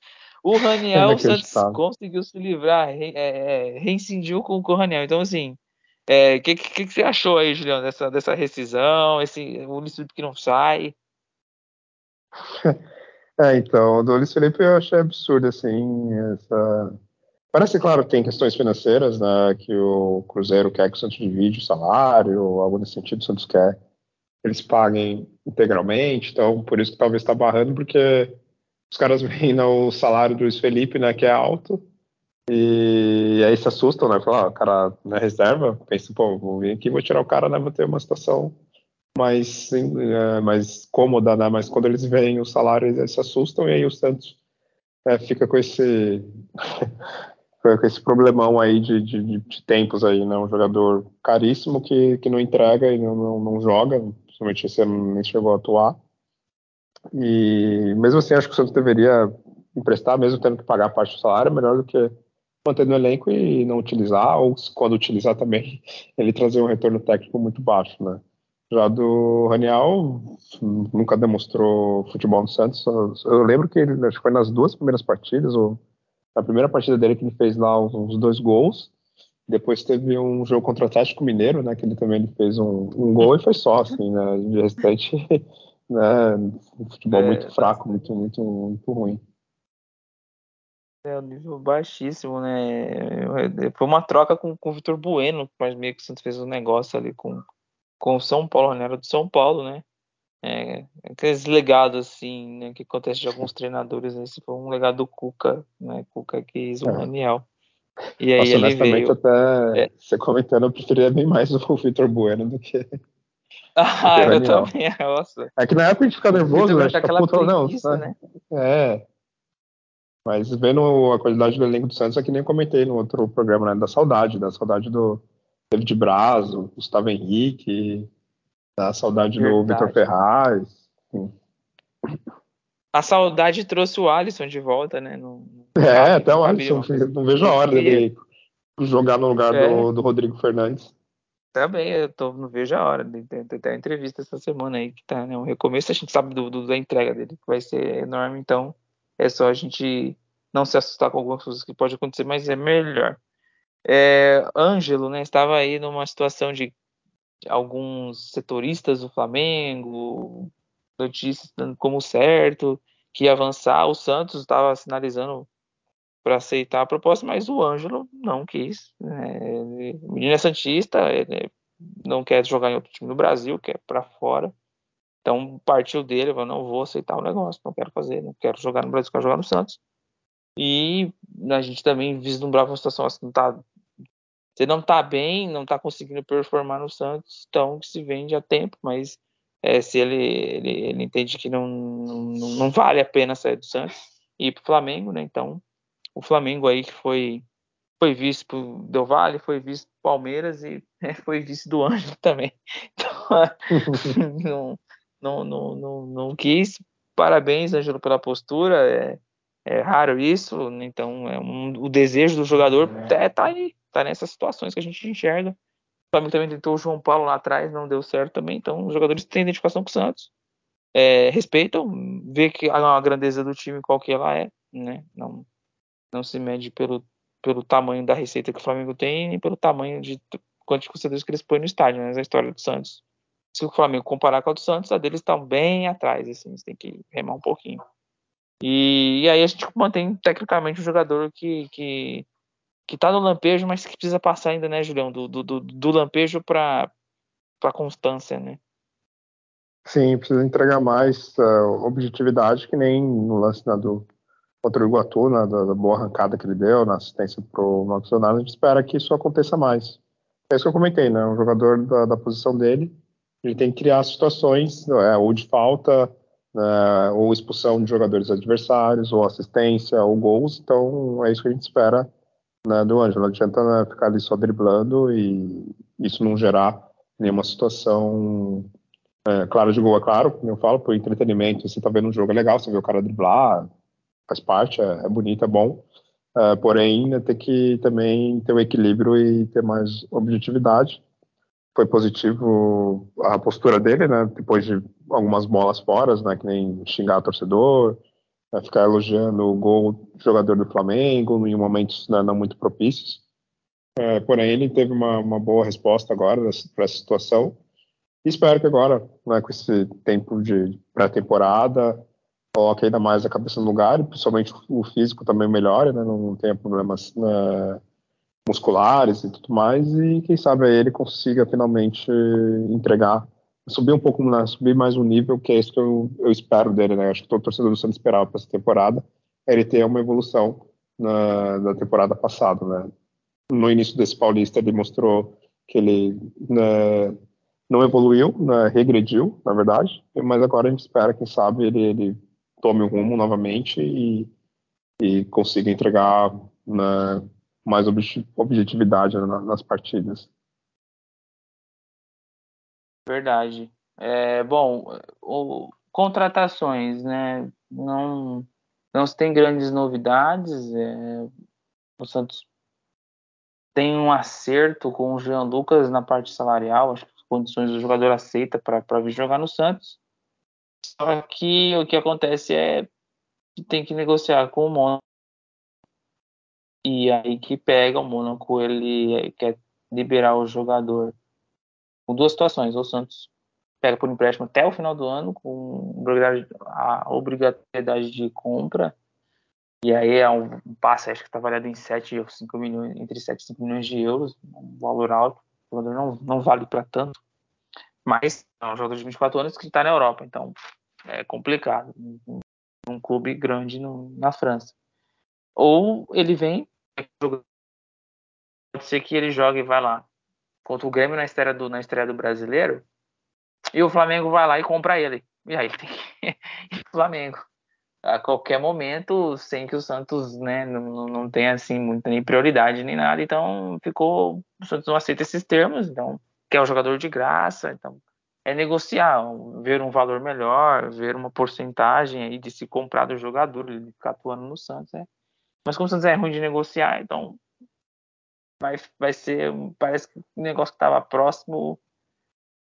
O Raniel, o Santos conseguiu se livrar, re, é, é, reincidiu com, com o Raniel. Então, assim, o é, que, que, que, você achou aí, Julião, dessa, dessa rescisão, esse, o Luiz Felipe que não sai? É, então, o do Luiz Felipe eu achei absurdo, assim, essa... Parece, claro, que tem questões financeiras, né, que o Cruzeiro quer que o Santos divide o salário, algo nesse sentido, o Santos quer eles paguem integralmente, então por isso que talvez está barrando, porque os caras veem o salário do Luiz Felipe, né, que é alto, e aí se assustam, né? Falam, ah, o cara na reserva, pensa, pô, vou vir aqui, vou tirar o cara, né? Vou ter uma situação mais, sim, é, mais cômoda, né? Mas quando eles veem o salário, eles se assustam, e aí o Santos é, fica com esse com esse problemão aí de, de, de, tempos aí, né? Um jogador caríssimo que, que não entrega e não, não, não joga, principalmente esse ano nem chegou a atuar. E mesmo assim, acho que o Santos deveria emprestar, mesmo tendo que pagar parte do salário, melhor do que manter no elenco e não utilizar, ou quando utilizar também, ele trazer um retorno técnico muito baixo, né? Já do Raniel, nunca demonstrou futebol no Santos. Eu lembro que ele, acho que foi nas duas primeiras partidas, ou na primeira partida dele que ele fez lá uns dois gols. Depois teve um jogo contra o Atlético Mineiro, né? Que ele também ele fez um, um gol e foi só, assim, né? De restante, né? Um futebol é, muito fraco, muito, muito, muito ruim. É um nível baixíssimo, né? Foi uma troca com, com o Vitor Bueno, mas meio que o Santos fez um negócio ali com, com o São Paulo, né? Era do São Paulo, né? É, aqueles legados assim, né, que acontece de alguns treinadores, esse foi um legado do Cuca, né? Cuca o é. Daniel. E aí Nossa, ele veio. Até é. você comentando, eu preferia bem mais o Vitor Bueno do que. Ah, eu também, nossa. É que na época a gente fica nervoso, né? Fica puto, não, né? É. Mas vendo a qualidade do elenco do Santos, é que nem comentei no outro programa, né? Da saudade, da saudade do David Brazo, Gustavo Henrique, da saudade Verdade. do Vitor Ferraz. A saudade trouxe o Alisson de volta, né? No é, até o Alisson, não vejo a hora dele jogar no lugar é. do, do Rodrigo Fernandes. Também, eu tô, não vejo a hora. Tem, tem, tem entrevista essa semana aí que tá, né? Um recomeço, a gente sabe do, do, da entrega dele, que vai ser enorme, então é só a gente não se assustar com algumas coisas que pode acontecer, mas é melhor. É, Ângelo, né, estava aí numa situação de alguns setoristas do Flamengo, notícias dando como certo que ia avançar. O Santos estava sinalizando para aceitar a proposta, mas o Ângelo não quis. Né? O menino é Santista, não quer jogar em outro time no Brasil, quer para fora. Então partiu dele, eu não vou aceitar o negócio, não quero fazer, não quero jogar no Brasil, quero jogar no Santos. E a gente também vislumbrava uma situação assim, não tá, você não tá bem, não tá conseguindo performar no Santos, então se vende a tempo, mas é, se ele, ele, ele, entende que não, não, não vale a pena sair do Santos e ir pro Flamengo, né? Então o Flamengo aí que foi foi vice pro Del Valle, foi vice pro Palmeiras e é, foi vice do Anjo também. Então, não, não, não, não, não quis. Parabéns, Ângelo, pela postura. É, é raro isso, então é um, o desejo do jogador é, tá aí, tá nessas situações que a gente enxerga. O Flamengo também tentou o João Paulo lá atrás, não deu certo também, então os jogadores têm identificação com o Santos. É, respeitam, vê que a, a grandeza do time qual que ela é, né? Não, não se mede pelo, pelo tamanho da receita que o Flamengo tem, nem pelo tamanho de quantos torcedores que eles põem no estádio, né? A história do Santos se o Flamengo comparar com a do Santos, a deles estão bem atrás, assim, você tem que remar um pouquinho. E, e, aí a gente mantém tecnicamente um jogador que, que, que tá no lampejo, mas que precisa passar ainda, né, Julião, do, do, do, do lampejo para para constância, né? Sim, precisa entregar mais uh, objetividade, que nem no lance né, do contra o Iguatu, né, da, da, boa arrancada que ele deu, na assistência Marcos Leonardo, a gente espera que isso aconteça mais. É isso que eu comentei, né? Um jogador da, da posição dele ele tem que criar situações, é, ou de falta, é, ou expulsão de jogadores adversários, ou assistência, ou gols. Então é isso que a gente espera né, do Ângelo. Não adianta né, ficar ali só driblando e isso não gerar nenhuma situação é, clara de gol, é claro, como eu falo, por entretenimento. Você tá vendo um jogo é legal, você vê o cara driblar, faz parte, é, é bonito, é bom. É, porém, né, tem que também ter o equilíbrio e ter mais objetividade foi positivo a postura dele, né? Depois de algumas bolas fora, né? Que nem xingar o torcedor, né, ficar elogiando o gol do jogador do Flamengo em momentos né, não muito propícios. É, porém, ele teve uma, uma boa resposta agora para essa situação. E espero que agora, né, com esse tempo de pré-temporada, coloque ainda mais a cabeça no lugar e principalmente o físico também melhore, né? Não, tenha problemas. Né, musculares e tudo mais, e quem sabe ele consiga finalmente entregar subir um pouco, né, subir mais um nível, que é isso que eu, eu espero dele, né? Acho que todo torcedor do Santos esperava para essa temporada, ele ter uma evolução na, na temporada passada, né? No início desse Paulista ele mostrou que ele né, não evoluiu, né, regrediu, na verdade, mas agora a gente espera, quem sabe, ele, ele tome o rumo novamente e, e consiga entregar né, mais objetividade nas partidas. Verdade. É, bom, o, contratações, né? Não, não se tem grandes novidades. É, o Santos tem um acerto com o Jean Lucas na parte salarial. Acho que as condições do jogador aceita para vir jogar no Santos. Só que o que acontece é que tem que negociar com o Mônaco. E aí que pega o Mônaco, ele quer liberar o jogador com duas situações. O Santos pega por empréstimo até o final do ano, com a obrigatoriedade de compra. E aí é um, passe, acho que está avaliado em 7 ou 5 milhões, entre 7 e 5 milhões de euros, um valor alto. O jogador não, não vale para tanto. Mas é um jogador de 24 anos que está na Europa, então é complicado. Um clube grande no, na França. Ou ele vem, pode ser que ele jogue e vai lá contra o Grêmio na estreia do, na estreia do brasileiro, e o Flamengo vai lá e compra ele. E aí ele tem que ir Flamengo. A qualquer momento, sem que o Santos né, não, não tenha assim, muita nem prioridade nem nada. Então ficou. O Santos não aceita esses termos, então quer o jogador de graça. Então é negociar, ver um valor melhor, ver uma porcentagem aí de se comprar do jogador, ele ficar atuando no Santos. Né? Mas como o Santos é ruim de negociar, então vai, vai ser, parece que o negócio que estava próximo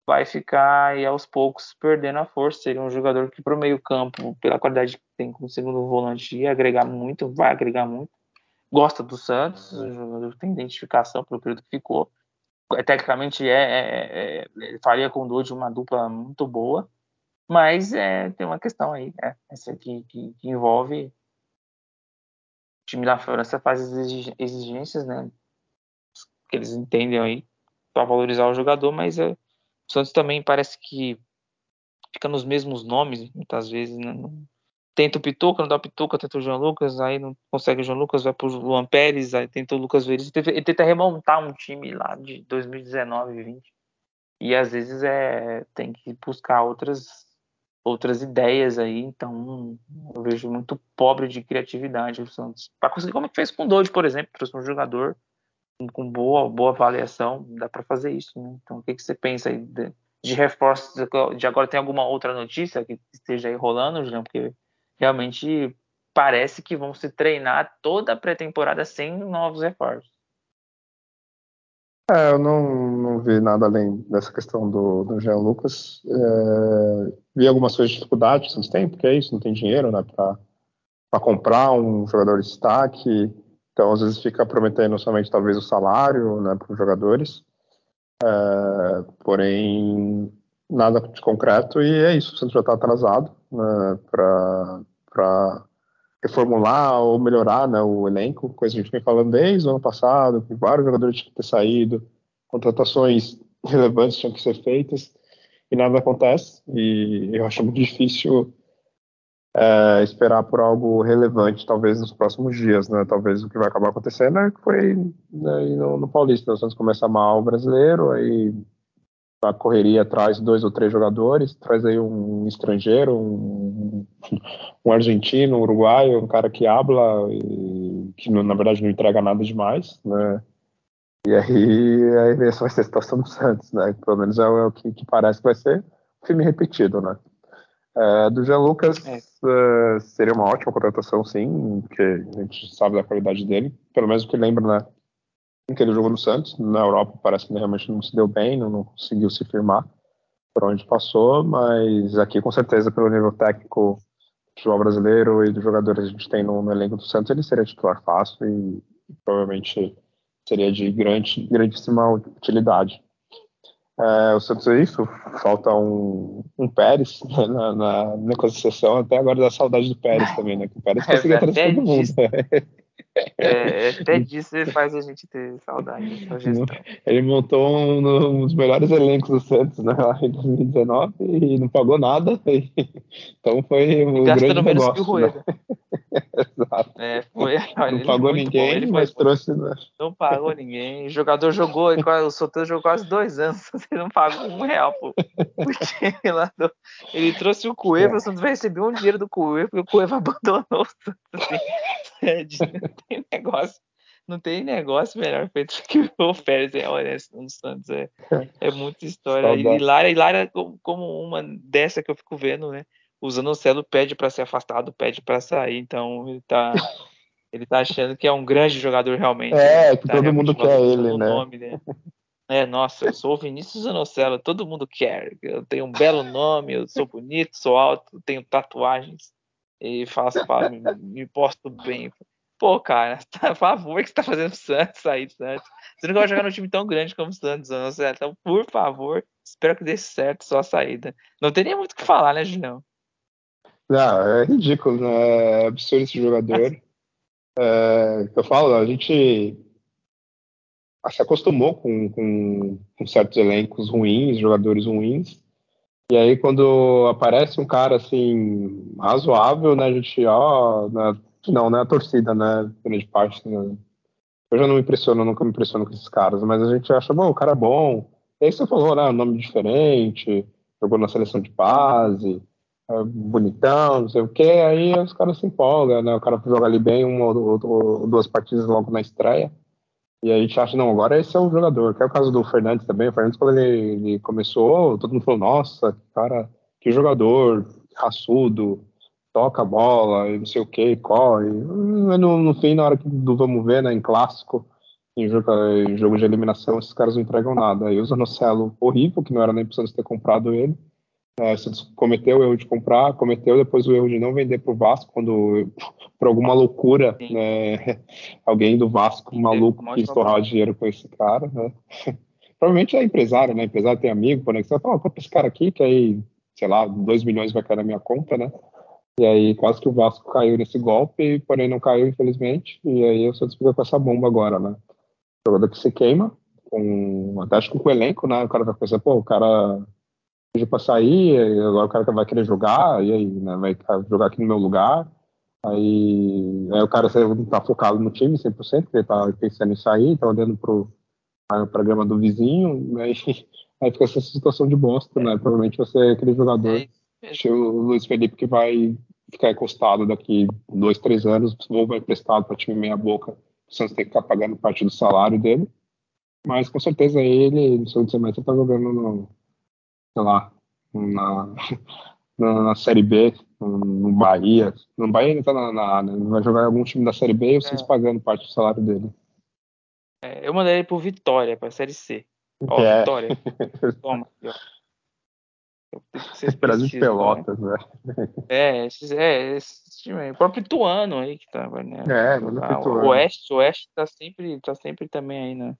vai ficar aí aos poucos perdendo a força. Seria um jogador que para o meio campo, pela qualidade que tem como segundo volante, ia agregar muito, vai agregar muito. Gosta do Santos, o jogador tem identificação pelo período que ficou. É, tecnicamente é, é, é ele faria com o Dodge uma dupla muito boa, mas é, tem uma questão aí, é, essa que, que, que envolve o time da França faz exigências, né? que eles entendem aí para valorizar o jogador, mas é, o Santos também parece que fica nos mesmos nomes muitas vezes, né? Não, tenta o Pituca, não dá o Pituca, tenta o João Lucas, aí não consegue o João Lucas, vai pro Luan Pérez, aí tenta o Lucas Veríssimo, ele tenta remontar um time lá de 2019 e 20. E às vezes é tem que buscar outras outras ideias aí, então eu vejo muito pobre de criatividade o Santos. Para conseguir como é fez com o Dodge, por exemplo, trouxe um jogador com boa, boa avaliação, dá para fazer isso. Né? Então, o que, que você pensa aí de, de reforços? De agora tem alguma outra notícia que esteja aí rolando, Julião? Porque realmente parece que vão se treinar toda a pré-temporada sem novos reforços. É, eu não, não vi nada além dessa questão do, do Jean Lucas. É, vi algumas coisas de dificuldade que vocês têm, porque é isso, não tem dinheiro né, para comprar um jogador de destaque. Então, às vezes fica prometendo somente talvez o salário né, para os jogadores, é, porém nada de concreto e é isso. O Santos já está atrasado né, para reformular ou melhorar né, o elenco, coisa que a gente vem falando desde o ano passado, que vários jogadores tinham que ter saído, contratações relevantes tinham que ser feitas e nada acontece. E eu acho muito difícil é, esperar por algo relevante, talvez nos próximos dias, né? Talvez o que vai acabar acontecendo é que foi né, no, no Paulista, nós vamos começar mal o brasileiro, aí a correria traz dois ou três jogadores, traz aí um estrangeiro, um, um argentino, um uruguaio, um cara que habla e que na verdade não entrega nada demais, né? E aí, aí essa vai ser a situação do Santos, né? Pelo menos é, é o que, que parece que vai ser um filme repetido, né? É, do Jean Lucas é. uh, seria uma ótima contratação, sim, porque a gente sabe da qualidade dele, pelo menos o que lembra, né? Que ele jogou no Santos, na Europa parece que realmente não se deu bem, não, não conseguiu se firmar por onde passou, mas aqui com certeza pelo nível técnico do futebol brasileiro e dos jogadores que a gente tem no, no elenco do Santos, ele seria titular fácil e, e provavelmente seria de grande, grandíssima utilidade. É, o Santos é isso, falta um, um Pérez né, na, na negociação, até agora dá saudade do Pérez também, né? Que o Pérez é conseguia trazer todo mundo. É, até disso ele faz a gente ter saudade. Ele montou um, um dos melhores elencos do Santos né, lá em 2019 e não pagou nada. E, então foi um grande negócio. Que o Rueda. Né? Exato. É, foi, olha, não pagou ninguém, mas trouxe. Né? Não pagou ninguém. O jogador jogou, o Soteldo jogou quase dois anos, ele não pagou um real por, por time lá. Do, ele trouxe o Cueva, é. o Santos vai receber um dinheiro do Cueva, porque o Cueva abandonou o Santos. Assim, é, não tem negócio. Não tem negócio melhor feito que o Pérez é honesto no Santos. É, é muita história. E Lara, e Lara, como uma dessa que eu fico vendo, né? o Zanocelo pede para ser afastado, pede para sair, então ele tá ele tá achando que é um grande jogador realmente. É, né? que tá todo mundo quer ele, né? Nome, né? É, nossa, eu sou o Vinícius Zanocelo, todo mundo quer. Eu tenho um belo nome, eu sou bonito, sou alto, tenho tatuagens e faço, me, me posto bem. Pô, cara, tá, por favor, que você tá fazendo o Santos sair do Santos. Você não vai jogar num time tão grande como o Santos, Zanocelo. Então, por favor, espero que dê certo sua saída. Não teria muito o que falar, né, Julião? Não, é ridículo, né? É absurdo esse jogador. É, eu falo, a gente se acostumou com, com, com, certos elencos ruins, jogadores ruins. E aí, quando aparece um cara assim, razoável, né? A gente, ó, né, não, né? A torcida, né? Grande parte. Né, eu já não me impressiono, nunca me impressiono com esses caras, mas a gente acha, bom, o cara é bom. E aí você falou, né? Nome diferente, jogou na seleção de base. É bonitão, não sei o que, aí os caras se empolgam, né? O cara joga ali bem uma ou duas partidas logo na estreia. E a gente acha, não, agora esse é o jogador. Que é o caso do Fernandes também. O Fernandes, quando ele, ele começou, todo mundo falou, nossa, cara, que jogador, raçudo, toca a bola, e não sei o que, corre. No, no fim, na hora do vamos ver, né, em clássico, em jogo, em jogo de eliminação, esses caras não entregam nada. Aí o Zanocelo, horrível, que não era nem precisando ter comprado ele. É, cometeu o erro de comprar, cometeu depois o erro de não vender para o Vasco, quando, por alguma loucura, né, alguém do Vasco Sim, maluco quis estourar dinheiro com esse cara, né? Provavelmente é empresário, né? Empresário tem amigo, conexão, fala, compra esse cara aqui, que aí, sei lá, 2 milhões vai cair na minha conta, né? E aí quase que o Vasco caiu nesse golpe, porém não caiu, infelizmente, e aí o Santos fica com essa bomba agora, né? Jogador que se queima, com, até acho que com o elenco, né? O cara vai pensar, pô, o cara pediu para sair, agora o cara vai querer jogar, e aí, né, vai jogar aqui no meu lugar. Aí, aí o cara tá focado no time 100%, porque ele tá pensando em sair, tá olhando pro programa do vizinho, aí, aí fica essa situação de bosta, né? Provavelmente você é aquele jogador, é o Luiz Felipe, que vai ficar encostado daqui dois, três anos, ou vai emprestado para time meia boca, o Santos tem que ficar pagando parte do salário dele. Mas com certeza ele, no segundo semestre, tá jogando no, sei lá, na, na, na Série B, no, Bahia. No Bahia ele tá na, na né? vai jogar em algum time da Série B e vocês é. pagando parte do salário dele. É, eu mandei ele pro Vitória, pra Série C. Ó, é. Vitória. Toma. Brasil de Pelotas, né? É, esses, é, esse time, o próprio Ituano aí que tava, né? É, mas ah, o Oeste, o Oeste tá sempre, tá sempre também aí, né?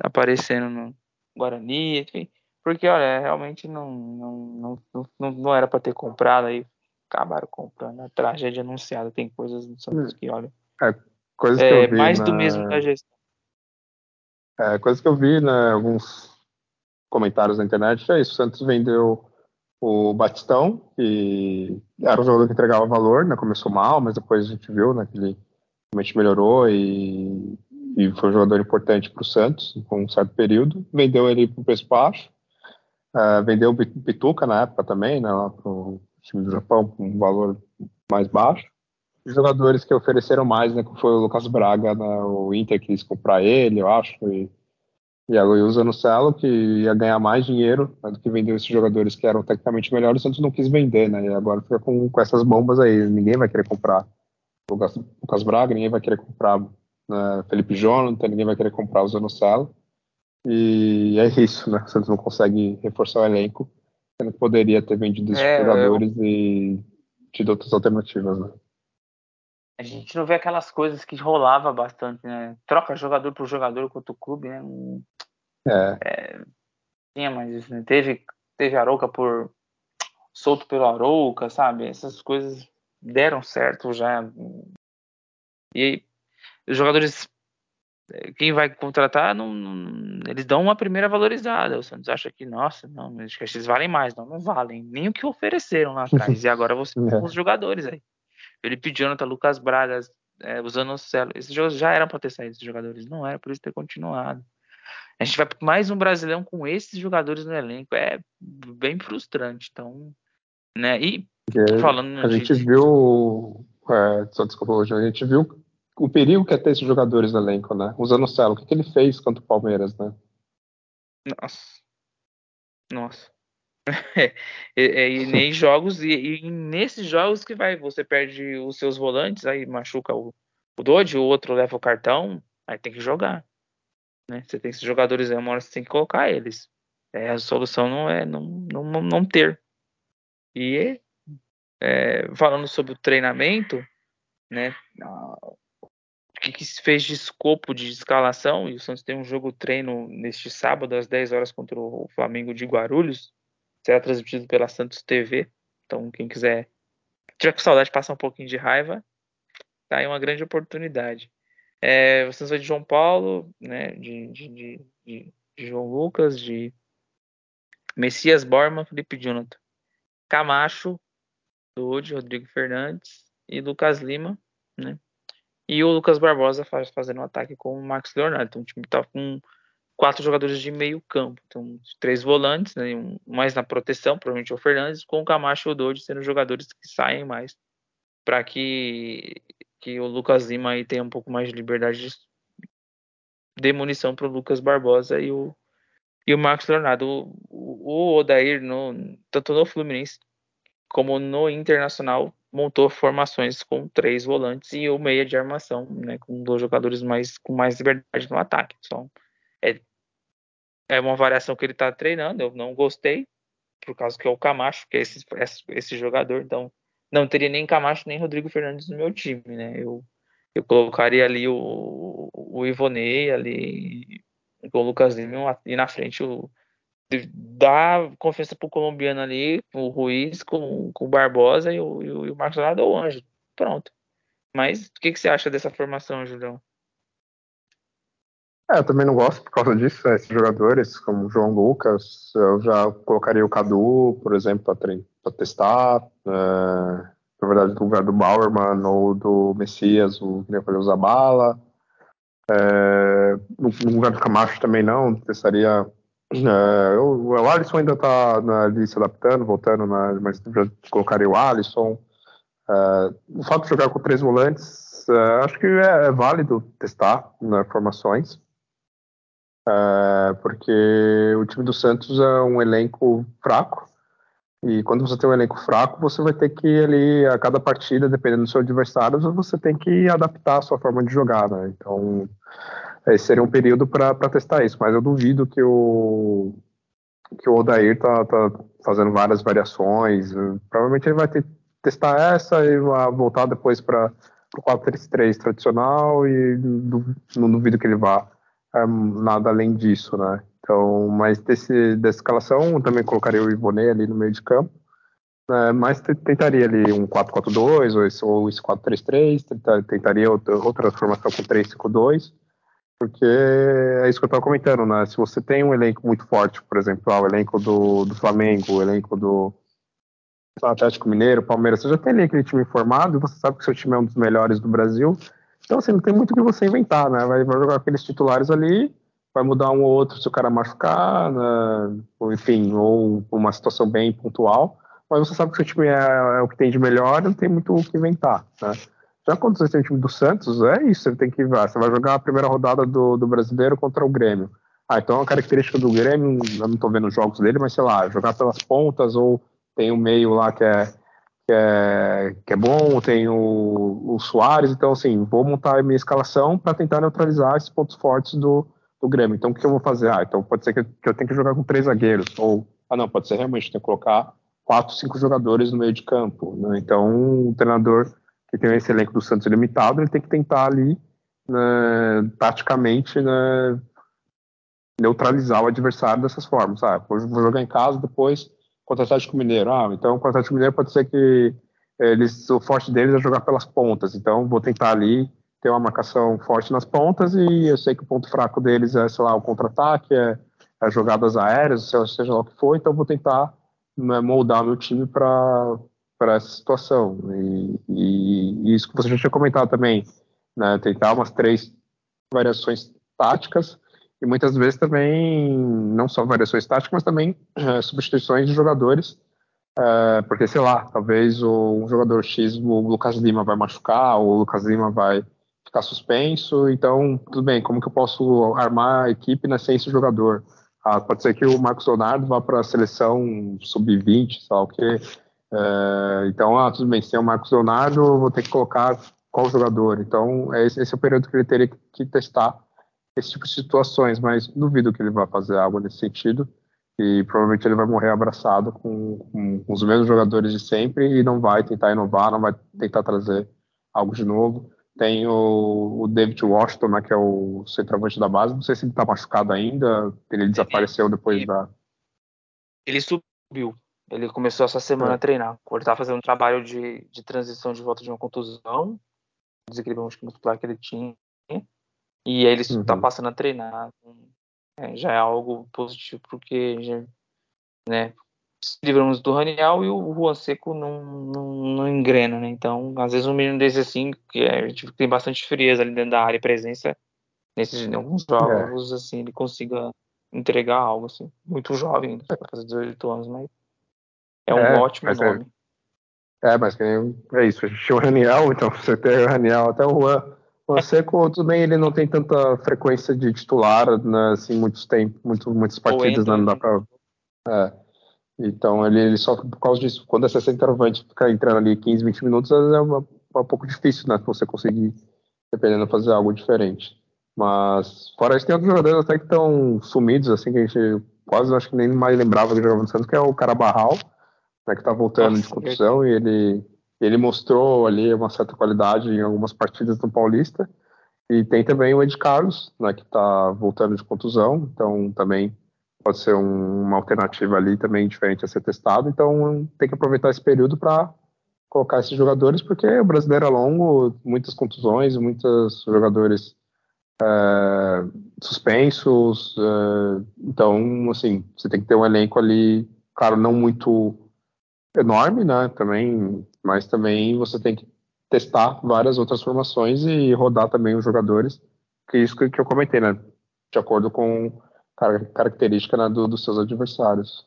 Aparecendo no Guarani, enfim. Porque, olha, realmente não, não, não, não, não era para ter comprado aí. Acabaram comprando. A tragédia anunciada. Tem coisas no Santos que, olha. É, coisas que é, eu vi mais na... do mesmo da gestão. É, coisas que eu vi, né? Alguns comentários na internet é isso. O Santos vendeu o Batistão, que era um jogador que entregava valor, né? Começou mal, mas depois a gente viu, né? Que ele realmente melhorou e, e foi um jogador importante para o Santos com um certo período. Vendeu ele por preço baixo Uh, vendeu o Pituca na época também, né, lá pro time do Japão, com um valor mais baixo. Os jogadores que ofereceram mais, né, foi o Lucas Braga, né, o Inter quis comprar ele, eu acho, e, e a usa no Celo, que ia ganhar mais dinheiro né, do que vendeu esses jogadores que eram tecnicamente melhores, o Santos não quis vender, né, e agora fica com, com essas bombas aí, ninguém vai querer comprar o Lucas, Lucas Braga, ninguém vai querer comprar né, Felipe Jonathan, ninguém vai querer comprar o Zanocelo. E é isso, né? O Santos não consegue reforçar o elenco, sendo que poderia ter vendido esses é, jogadores eu... e tido outras alternativas, né? A gente não vê aquelas coisas que rolava bastante, né? Troca jogador por jogador contra o clube, né? É. é tinha mais isso, né? Teve, teve Arouca por. solto pelo Arouca, sabe? Essas coisas deram certo já. E os jogadores quem vai contratar, não, não, eles dão uma primeira valorizada. O Santos acha que, nossa, não, acho que eles valem mais. Não, não valem. Nem o que ofereceram lá atrás. e agora você tem é. os jogadores aí. Felipe Jonathan, Lucas Braga, é, usando o Celo. Esses jogos já eram para ter saído esses jogadores. Não era por isso ter continuado. A gente vai para mais um brasileirão com esses jogadores no elenco. É bem frustrante. Então, né? E falando. A gente viu. É, só desculpa hoje, a gente viu o perigo que é ter esses jogadores no elenco, né? Usando o Celo, o que, que ele fez contra o Palmeiras, né? Nossa. Nossa. e, e, nem jogos, e, e, nesses jogos que vai, você perde os seus volantes, aí machuca o, o Dodge, o outro leva o cartão, aí tem que jogar. Né? Você tem esses jogadores aí, uma hora você tem que colocar eles. É, a solução não é não, não, não ter. E é, falando sobre o treinamento, né? Que, que se fez de escopo de escalação, e o Santos tem um jogo treino neste sábado, às 10 horas, contra o Flamengo de Guarulhos. Será transmitido pela Santos TV. Então, quem quiser tiver com saudade, passar um pouquinho de raiva, tá aí uma grande oportunidade. É, vocês vão de João Paulo, né, de, de, de, de, João Lucas, de Messias Borma, Felipe Jonathan, Camacho, Dude, Rodrigo Fernandes e Lucas Lima, né? E o Lucas Barbosa faz, fazendo um ataque com o Max Leonardo. Então o time está com quatro jogadores de meio campo. Então, três volantes, né, um, mais na proteção, provavelmente o Fernandes, com o Camacho e o Dodge sendo jogadores que saem mais para que, que o Lucas Lima aí tenha um pouco mais de liberdade de, de munição para o Lucas Barbosa e o, e o Max Leonardo. O, o, o Odair, no, tanto no Fluminense como no Internacional, montou formações com três volantes e o meia de armação, né, com dois jogadores mais com mais liberdade no ataque. Então, é, é uma variação que ele está treinando. Eu não gostei por causa que é o Camacho, que é esse, esse jogador. Então, não teria nem Camacho nem Rodrigo Fernandes no meu time, né? Eu, eu colocaria ali o, o Ivonei ali com o Lucas Lima e na frente o dá confiança pro colombiano ali, o Ruiz com, com o Barbosa e o, e o Marcos Leonardo ou o Anjo. Pronto. Mas o que, que você acha dessa formação, Julião? É, eu também não gosto por causa disso. Esses jogadores, como o João Lucas, eu já colocaria o Cadu, por exemplo, para testar. É, na verdade, no lugar do Bauerman ou do Messias, o o Zabala. É, no, no lugar do Camacho também não, testaria é, o, o Alisson ainda está ali se adaptando, voltando, na, mas já colocaria o Alisson. É, o fato de jogar com três volantes, é, acho que é, é, válido testar né, formações, é, porque o time do Santos é um elenco fraco, e quando você tem um elenco fraco, você vai ter que ali, a cada partida, dependendo do seu adversário, você tem que adaptar a sua forma de jogar, né? Então, esse seria um período para testar isso, mas eu duvido que o que o Odair tá, tá fazendo várias variações. Provavelmente ele vai ter, testar essa e voltar depois para o 4-3-3 tradicional e não duvido que ele vá é, nada além disso, né? Então, mas desse, dessa escalação, também colocaria o Ivonei ali no meio de campo, né? mas tentaria ali um 4-4-2 ou esse, esse 4-3-3, tentaria outra, outra formação com 3-5-2 porque é isso que eu estava comentando, né? Se você tem um elenco muito forte, por exemplo, ah, o elenco do, do Flamengo, o elenco do Atlético Mineiro, Palmeiras, você já tem ali aquele time formado e você sabe que seu time é um dos melhores do Brasil. Então, assim, não tem muito o que você inventar, né? Vai, vai jogar aqueles titulares ali, vai mudar um ou outro se o cara machucar, né? ou, enfim, ou uma situação bem pontual. Mas você sabe que seu time é, é o que tem de melhor, não tem muito o que inventar, né? Já tem o time do Santos, é isso, você tem que você vai jogar a primeira rodada do, do brasileiro contra o Grêmio. Ah, então a característica do Grêmio, eu não estou vendo os jogos dele, mas sei lá, jogar pelas pontas, ou tem o meio lá que é, que é, que é bom, tem o, o Soares, então assim, vou montar a minha escalação para tentar neutralizar esses pontos fortes do, do Grêmio. Então o que eu vou fazer? Ah, então pode ser que eu, que eu tenha que jogar com três zagueiros, ou, ah não, pode ser realmente, tem que colocar quatro, cinco jogadores no meio de campo. Né? Então o treinador que tem esse elenco do Santos limitado, ele tem que tentar ali, né, taticamente, né, neutralizar o adversário dessas formas. Ah, vou jogar em casa, depois contra o Atlético Mineiro. Ah, então contra o Atlético Mineiro pode ser que eles, o forte deles é jogar pelas pontas, então vou tentar ali ter uma marcação forte nas pontas e eu sei que o ponto fraco deles é, sei lá, o contra-ataque, é, é jogadas aéreas, seja lá o que for, então vou tentar né, moldar meu time para essa situação. E, e, e, isso que você já tinha comentado também, né, tentar umas três variações táticas e muitas vezes também não só variações táticas, mas também é, substituições de jogadores, é, porque sei lá, talvez o, um jogador X, o Lucas Lima vai machucar, ou o Lucas Lima vai ficar suspenso, então tudo bem, como que eu posso armar a equipe né, sem esse jogador? Ah, pode ser que o Marcos Leonardo vá para a seleção sub-20, sei lá o quê. É, então, ah, tudo bem, sem o Marcos Leonardo, vou ter que colocar qual jogador. Então, esse, esse é o período que ele teria que testar esse tipo de situações, mas duvido que ele vá fazer algo nesse sentido e provavelmente ele vai morrer abraçado com, com, os mesmos jogadores de sempre e não vai tentar inovar, não vai tentar trazer algo de novo. Tem o, o David Washington, né, que é o centroavante da base, não sei se ele está machucado ainda, ele desapareceu depois ele, da... Ele subiu, ele começou essa semana é. a treinar, ele está fazendo um trabalho de, de transição de volta de uma contusão, desequilíbrio muscular que ele tinha, e ele está uhum. passando a treinar. É, já é algo positivo, porque já, né, se livramos do Raniel e o Juan Seco não, não, não, engrena, né? Então, às vezes um menino desse assim, que é, tem bastante frieza ali dentro da área e presença, nesses em alguns jogos, é. assim, ele consiga entregar algo, assim. Muito jovem, vai fazer 18 anos, mas é um é, ótimo é nome. É, mas é isso, a gente tinha o Raniel, então você tem o Raniel até o Juan o Seco também ele não tem tanta frequência de titular, né, assim, muitos tempos, muito, muitas partidas, né, não dá pra. É. Então ele, ele só por causa disso, quando é 60 centroavante ficar entrando ali 15, 20 minutos, é uma, um pouco difícil, né? Você conseguir, dependendo, fazer algo diferente. Mas, fora isso, tem outros jogadores até que estão sumidos, assim, que a gente quase acho que nem mais lembrava que jogava no Santos, que é o Carabarral, né, que tá voltando Nossa, de contusão, e ele ele mostrou ali uma certa qualidade em algumas partidas no Paulista. E tem também o Ed Carlos, né, que está voltando de contusão, então também pode ser um, uma alternativa ali também diferente a ser testado. Então tem que aproveitar esse período para colocar esses jogadores, porque o brasileiro é longo, muitas contusões, muitos jogadores é, suspensos. É, então, assim, você tem que ter um elenco ali, claro, não muito enorme, né? Também mas também você tem que testar várias outras formações e rodar também os jogadores, que é isso que, eu comentei, né? De acordo com a característica né, do, dos seus adversários.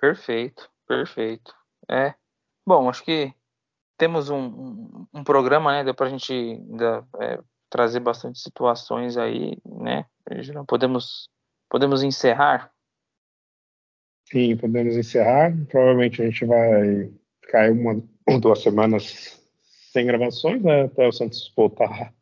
Perfeito, perfeito. É. Bom, acho que temos um, um, programa, né? Deu para a gente ainda, é, trazer bastante situações aí, né? Podemos, podemos encerrar Sim, podemos encerrar. Provavelmente a gente vai ficar uma ou duas semanas sem gravações, né? Até o Santos voltar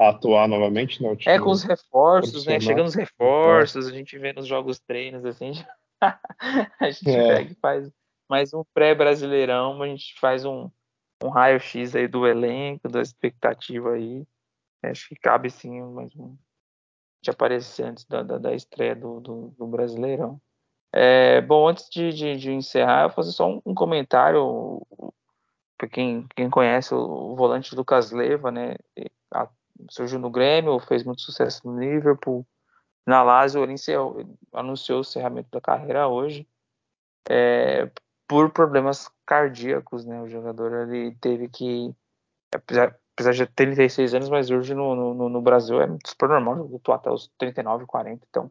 a atuar novamente. No é, com os reforços, né? Chegando os reforços, é. a gente vê nos jogos treinos, assim, a gente é. pega e faz mais um pré-brasileirão, a gente faz um, um raio-x aí do elenco, da expectativa aí. Acho que cabe sim mais um de aparecer antes da, da, da estreia do, do, do Brasileirão. É, bom, antes de, de, de, encerrar, eu vou fazer só um, um comentário para quem, quem conhece o, o, volante Lucas Leva, né? A, surgiu no Grêmio, fez muito sucesso no Liverpool. Na Lazio, ele encerrou, anunciou o encerramento da carreira hoje é, por problemas cardíacos, né? O jogador ele teve que, apesar, apesar de ter 36 anos, mas hoje no, no, no Brasil é super normal, atuar até os 39, 40, então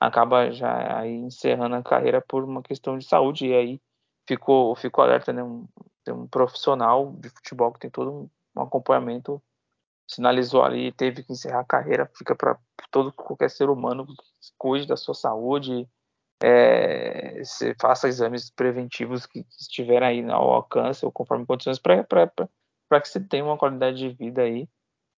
acaba já encerrando a carreira por uma questão de saúde. E aí ficou ficou alerta né? Um, um profissional de futebol que tem todo um, um acompanhamento sinalizou ali teve que encerrar a carreira fica para todo qualquer ser humano que cuide da sua saúde é, se faça exames preventivos que, que estiverem aí ao alcance ou conforme condições para que você tenha uma qualidade de vida aí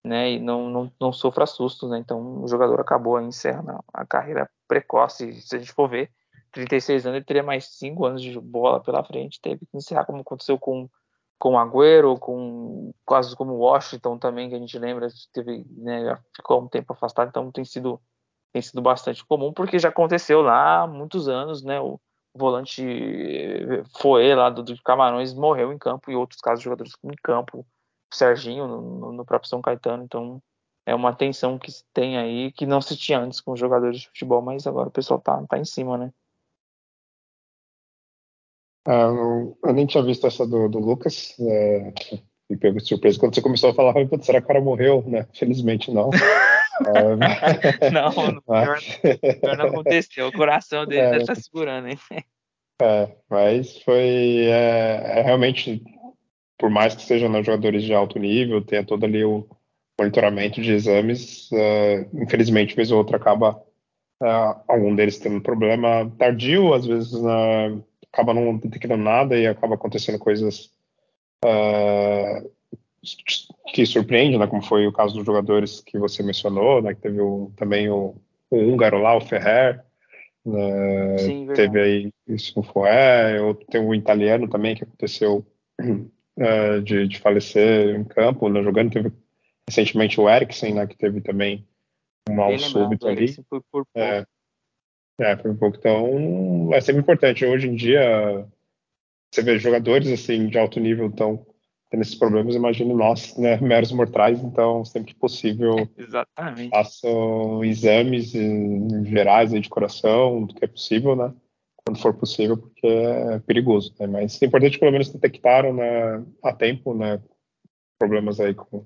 né, e não, não, não sofra sustos, né, então o jogador acabou encerrando a carreira precoce, se a gente for ver, 36 anos, ele teria mais 5 anos de bola pela frente, teve que encerrar como aconteceu com com Agüero, com casos como Washington também, que a gente lembra, teve, né, ficou um tempo afastado, então tem sido tem sido bastante comum, porque já aconteceu lá há muitos anos, né, o volante foi lá do, do Camarões morreu em campo e outros casos de jogadores em campo Serginho, no, no, próprio São Caetano. Então é uma tensão que se tem aí que não se tinha antes com os jogadores de futebol, mas agora o pessoal tá, tá em cima, né? Ah, eu, eu nem tinha visto essa do, do Lucas. É, me pegou de surpresa quando você começou a falar, será que o cara morreu? Né? Felizmente não. é, não, não, mas... pior, não aconteceu. O coração dele é, tá segurando, hein? É, mas foi é, é, realmente, por mais que sejam né, jogadores de alto nível, tenha todo ali o monitoramento de exames, uh, infelizmente, vez ou outra acaba uh, algum deles tendo um problema tardio, às vezes uh, acaba não detectando nada e acaba acontecendo coisas que surpreendem, né, como foi o caso dos jogadores que você mencionou, né, que teve o, também o, o húngaro lá, o Ferrer, né, Sim, teve aí isso no Foé, ou tem o italiano também que aconteceu uh, de, de, falecer em campo, né, jogando, teve recentemente o Eriksen, né, que teve também um mal súbito ali. Foi por é, é, foi um pouco. Então, é sempre importante. Hoje em dia, você vê jogadores assim de alto nível tão tendo esses problemas, imagino nós, né, meros mortais, então sempre que possível Exatamente. façam exames gerais de coração, do que é possível, né, quando for possível, porque é perigoso, né, mas é importante pelo menos detectaram, né, a tempo, né, problemas aí com,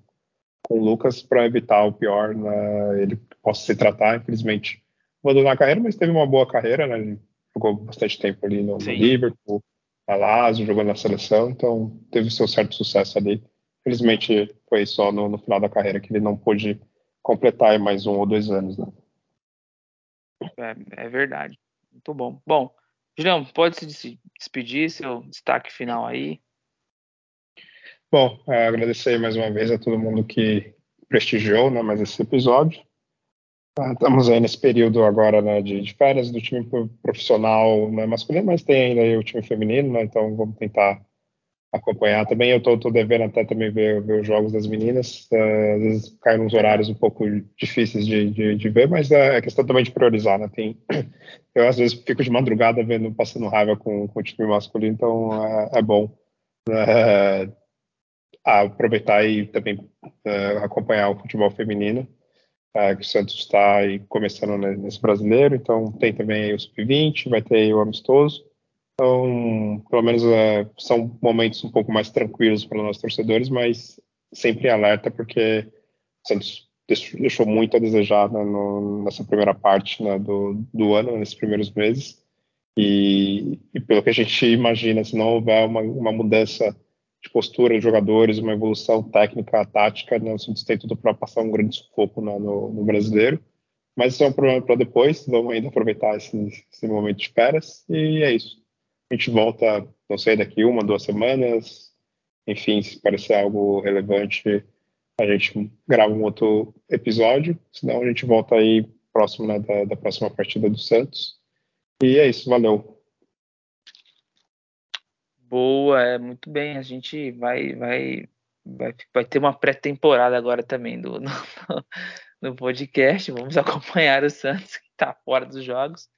com o Lucas para evitar o pior, né, ele possa se tratar, infelizmente abandonou a carreira, mas teve uma boa carreira, né, ele jogou bastante tempo ali no, no Liverpool, a Lazio, jogou na seleção, então teve seu certo sucesso ali. Infelizmente foi só no, no, final da carreira que ele não pôde completar mais um ou dois anos. Né? É, é verdade. Muito bom. Bom, Julião, pode se despedir, seu destaque final aí. Bom, é, agradecer mais uma vez a todo mundo que prestigiou né, mais esse episódio. Ah, estamos aí nesse período agora né, de, de, férias do time profissional né, masculino, mas tem ainda o time feminino, né, então vamos tentar acompanhar também. Eu estou devendo até também ver, ver, os jogos das meninas, uh, às vezes cai nos horários um pouco difíceis de, de, de ver, mas é questão também de priorizar. Né, tem, eu às vezes fico de madrugada vendo, passando raiva com, com o time masculino, então é, é bom né, aproveitar e também uh, acompanhar o futebol feminino é, que o Santos está começando nesse brasileiro, então tem também o Sub-20, vai ter o amistoso. Então, pelo menos é, são momentos um pouco mais tranquilos para nós torcedores, mas sempre em alerta, porque o Santos deixou muito a desejar né, no, nessa primeira parte né, do, do ano, nesses primeiros meses. E, e, pelo que a gente imagina, se não houver uma, uma mudança de postura de jogadores, uma evolução técnica, tática, né? o Santos tem tudo para passar um grande sufoco né, no, no, brasileiro. Mas isso é um problema para depois, vamos ainda aproveitar esse, esse, momento de férias e é isso. A gente volta, não sei, daqui uma, duas semanas. Enfim, se parecer algo relevante, a gente grava um outro episódio, senão a gente volta aí próximo né, da, da próxima partida do Santos. E é isso, valeu. Boa, é muito bem. A gente vai vai vai, vai ter uma pré-temporada agora também do, no, no, podcast. Vamos acompanhar o Santos que está fora dos jogos.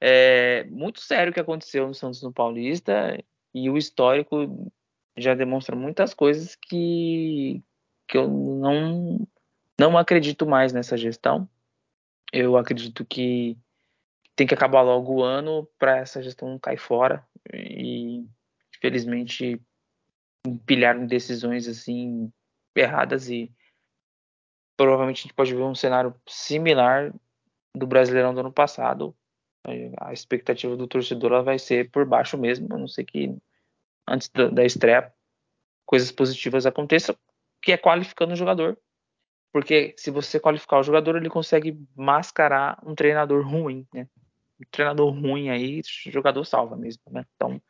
É muito sério o que aconteceu no Santos no Paulista e o histórico já demonstra muitas coisas que que eu não não acredito mais nessa gestão. Eu acredito que tem que acabar logo o ano para essa gestão cair fora e infelizmente empilharam decisões assim erradas e provavelmente a gente pode ver um cenário similar do Brasileirão do ano passado. A expectativa do torcedor vai ser por baixo mesmo, a não ser que antes da estreia coisas positivas aconteçam, que é qualificando o jogador. Porque se você qualificar o jogador, ele consegue mascarar um treinador ruim, né? Um treinador ruim aí, jogador salva mesmo, né? Então,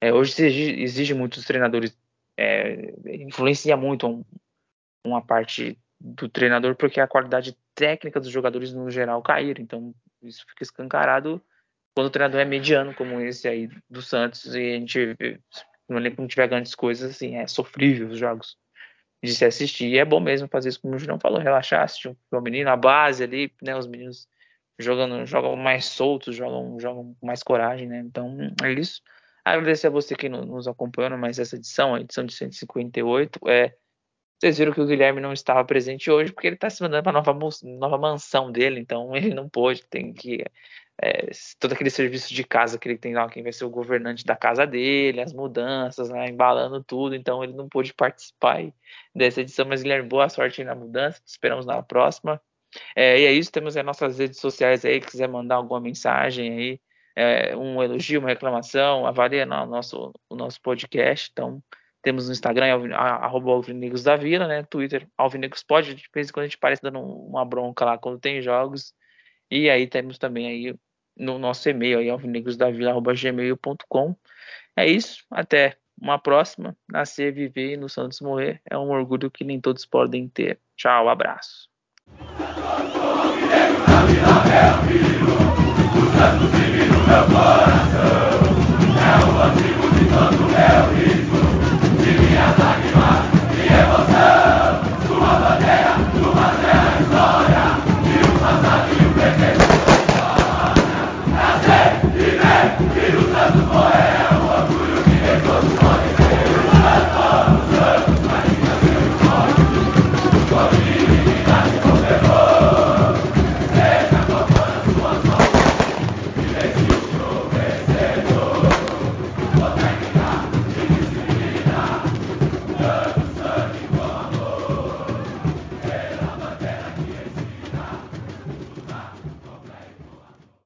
é, hoje se exige, exige muito dos treinadores, é, influencia muito um, uma parte do treinador, porque a qualidade técnica dos jogadores no geral cair. Então, isso fica escancarado quando o treinador é mediano, como esse aí do Santos, e a gente no elenco não tiver grandes coisas, assim, é sofrível os jogos de se assistir. E é bom mesmo fazer isso, como o Julião falou, relaxar, assistir o menino, a base ali, né? Os meninos jogando, jogam mais soltos, jogam, jogam com mais coragem, né? Então, é isso. Agradecer a você que nos acompanhou mais essa edição, a edição de 158. É, Vocês viram que o Guilherme não estava presente hoje porque ele está se mandando para a nova, nova mansão dele, então ele não pôde, tem que. É, todo aquele serviço de casa que ele tem lá, quem vai ser o governante da casa dele, as mudanças, né, embalando tudo, então ele não pôde participar dessa edição. Mas, Guilherme, boa sorte na mudança, esperamos na próxima. É, e é isso, temos as nossas redes sociais aí, quiser mandar alguma mensagem aí, é, um elogio, uma reclamação, avalie no nosso, o nosso podcast. Então, temos no Instagram, arroba Alvinegros da Vila, né? Twitter, Alvinegros pode, de vez em quando a gente parece dando uma bronca lá quando tem jogos. E aí temos também aí no nosso e-mail aí, alvinegrosdavila.gmail.com. É isso, até uma próxima. Nascer, viver e no Santos morrer é um orgulho que nem todos podem ter. Tchau, abraço. É o antigo de tanto é o ataque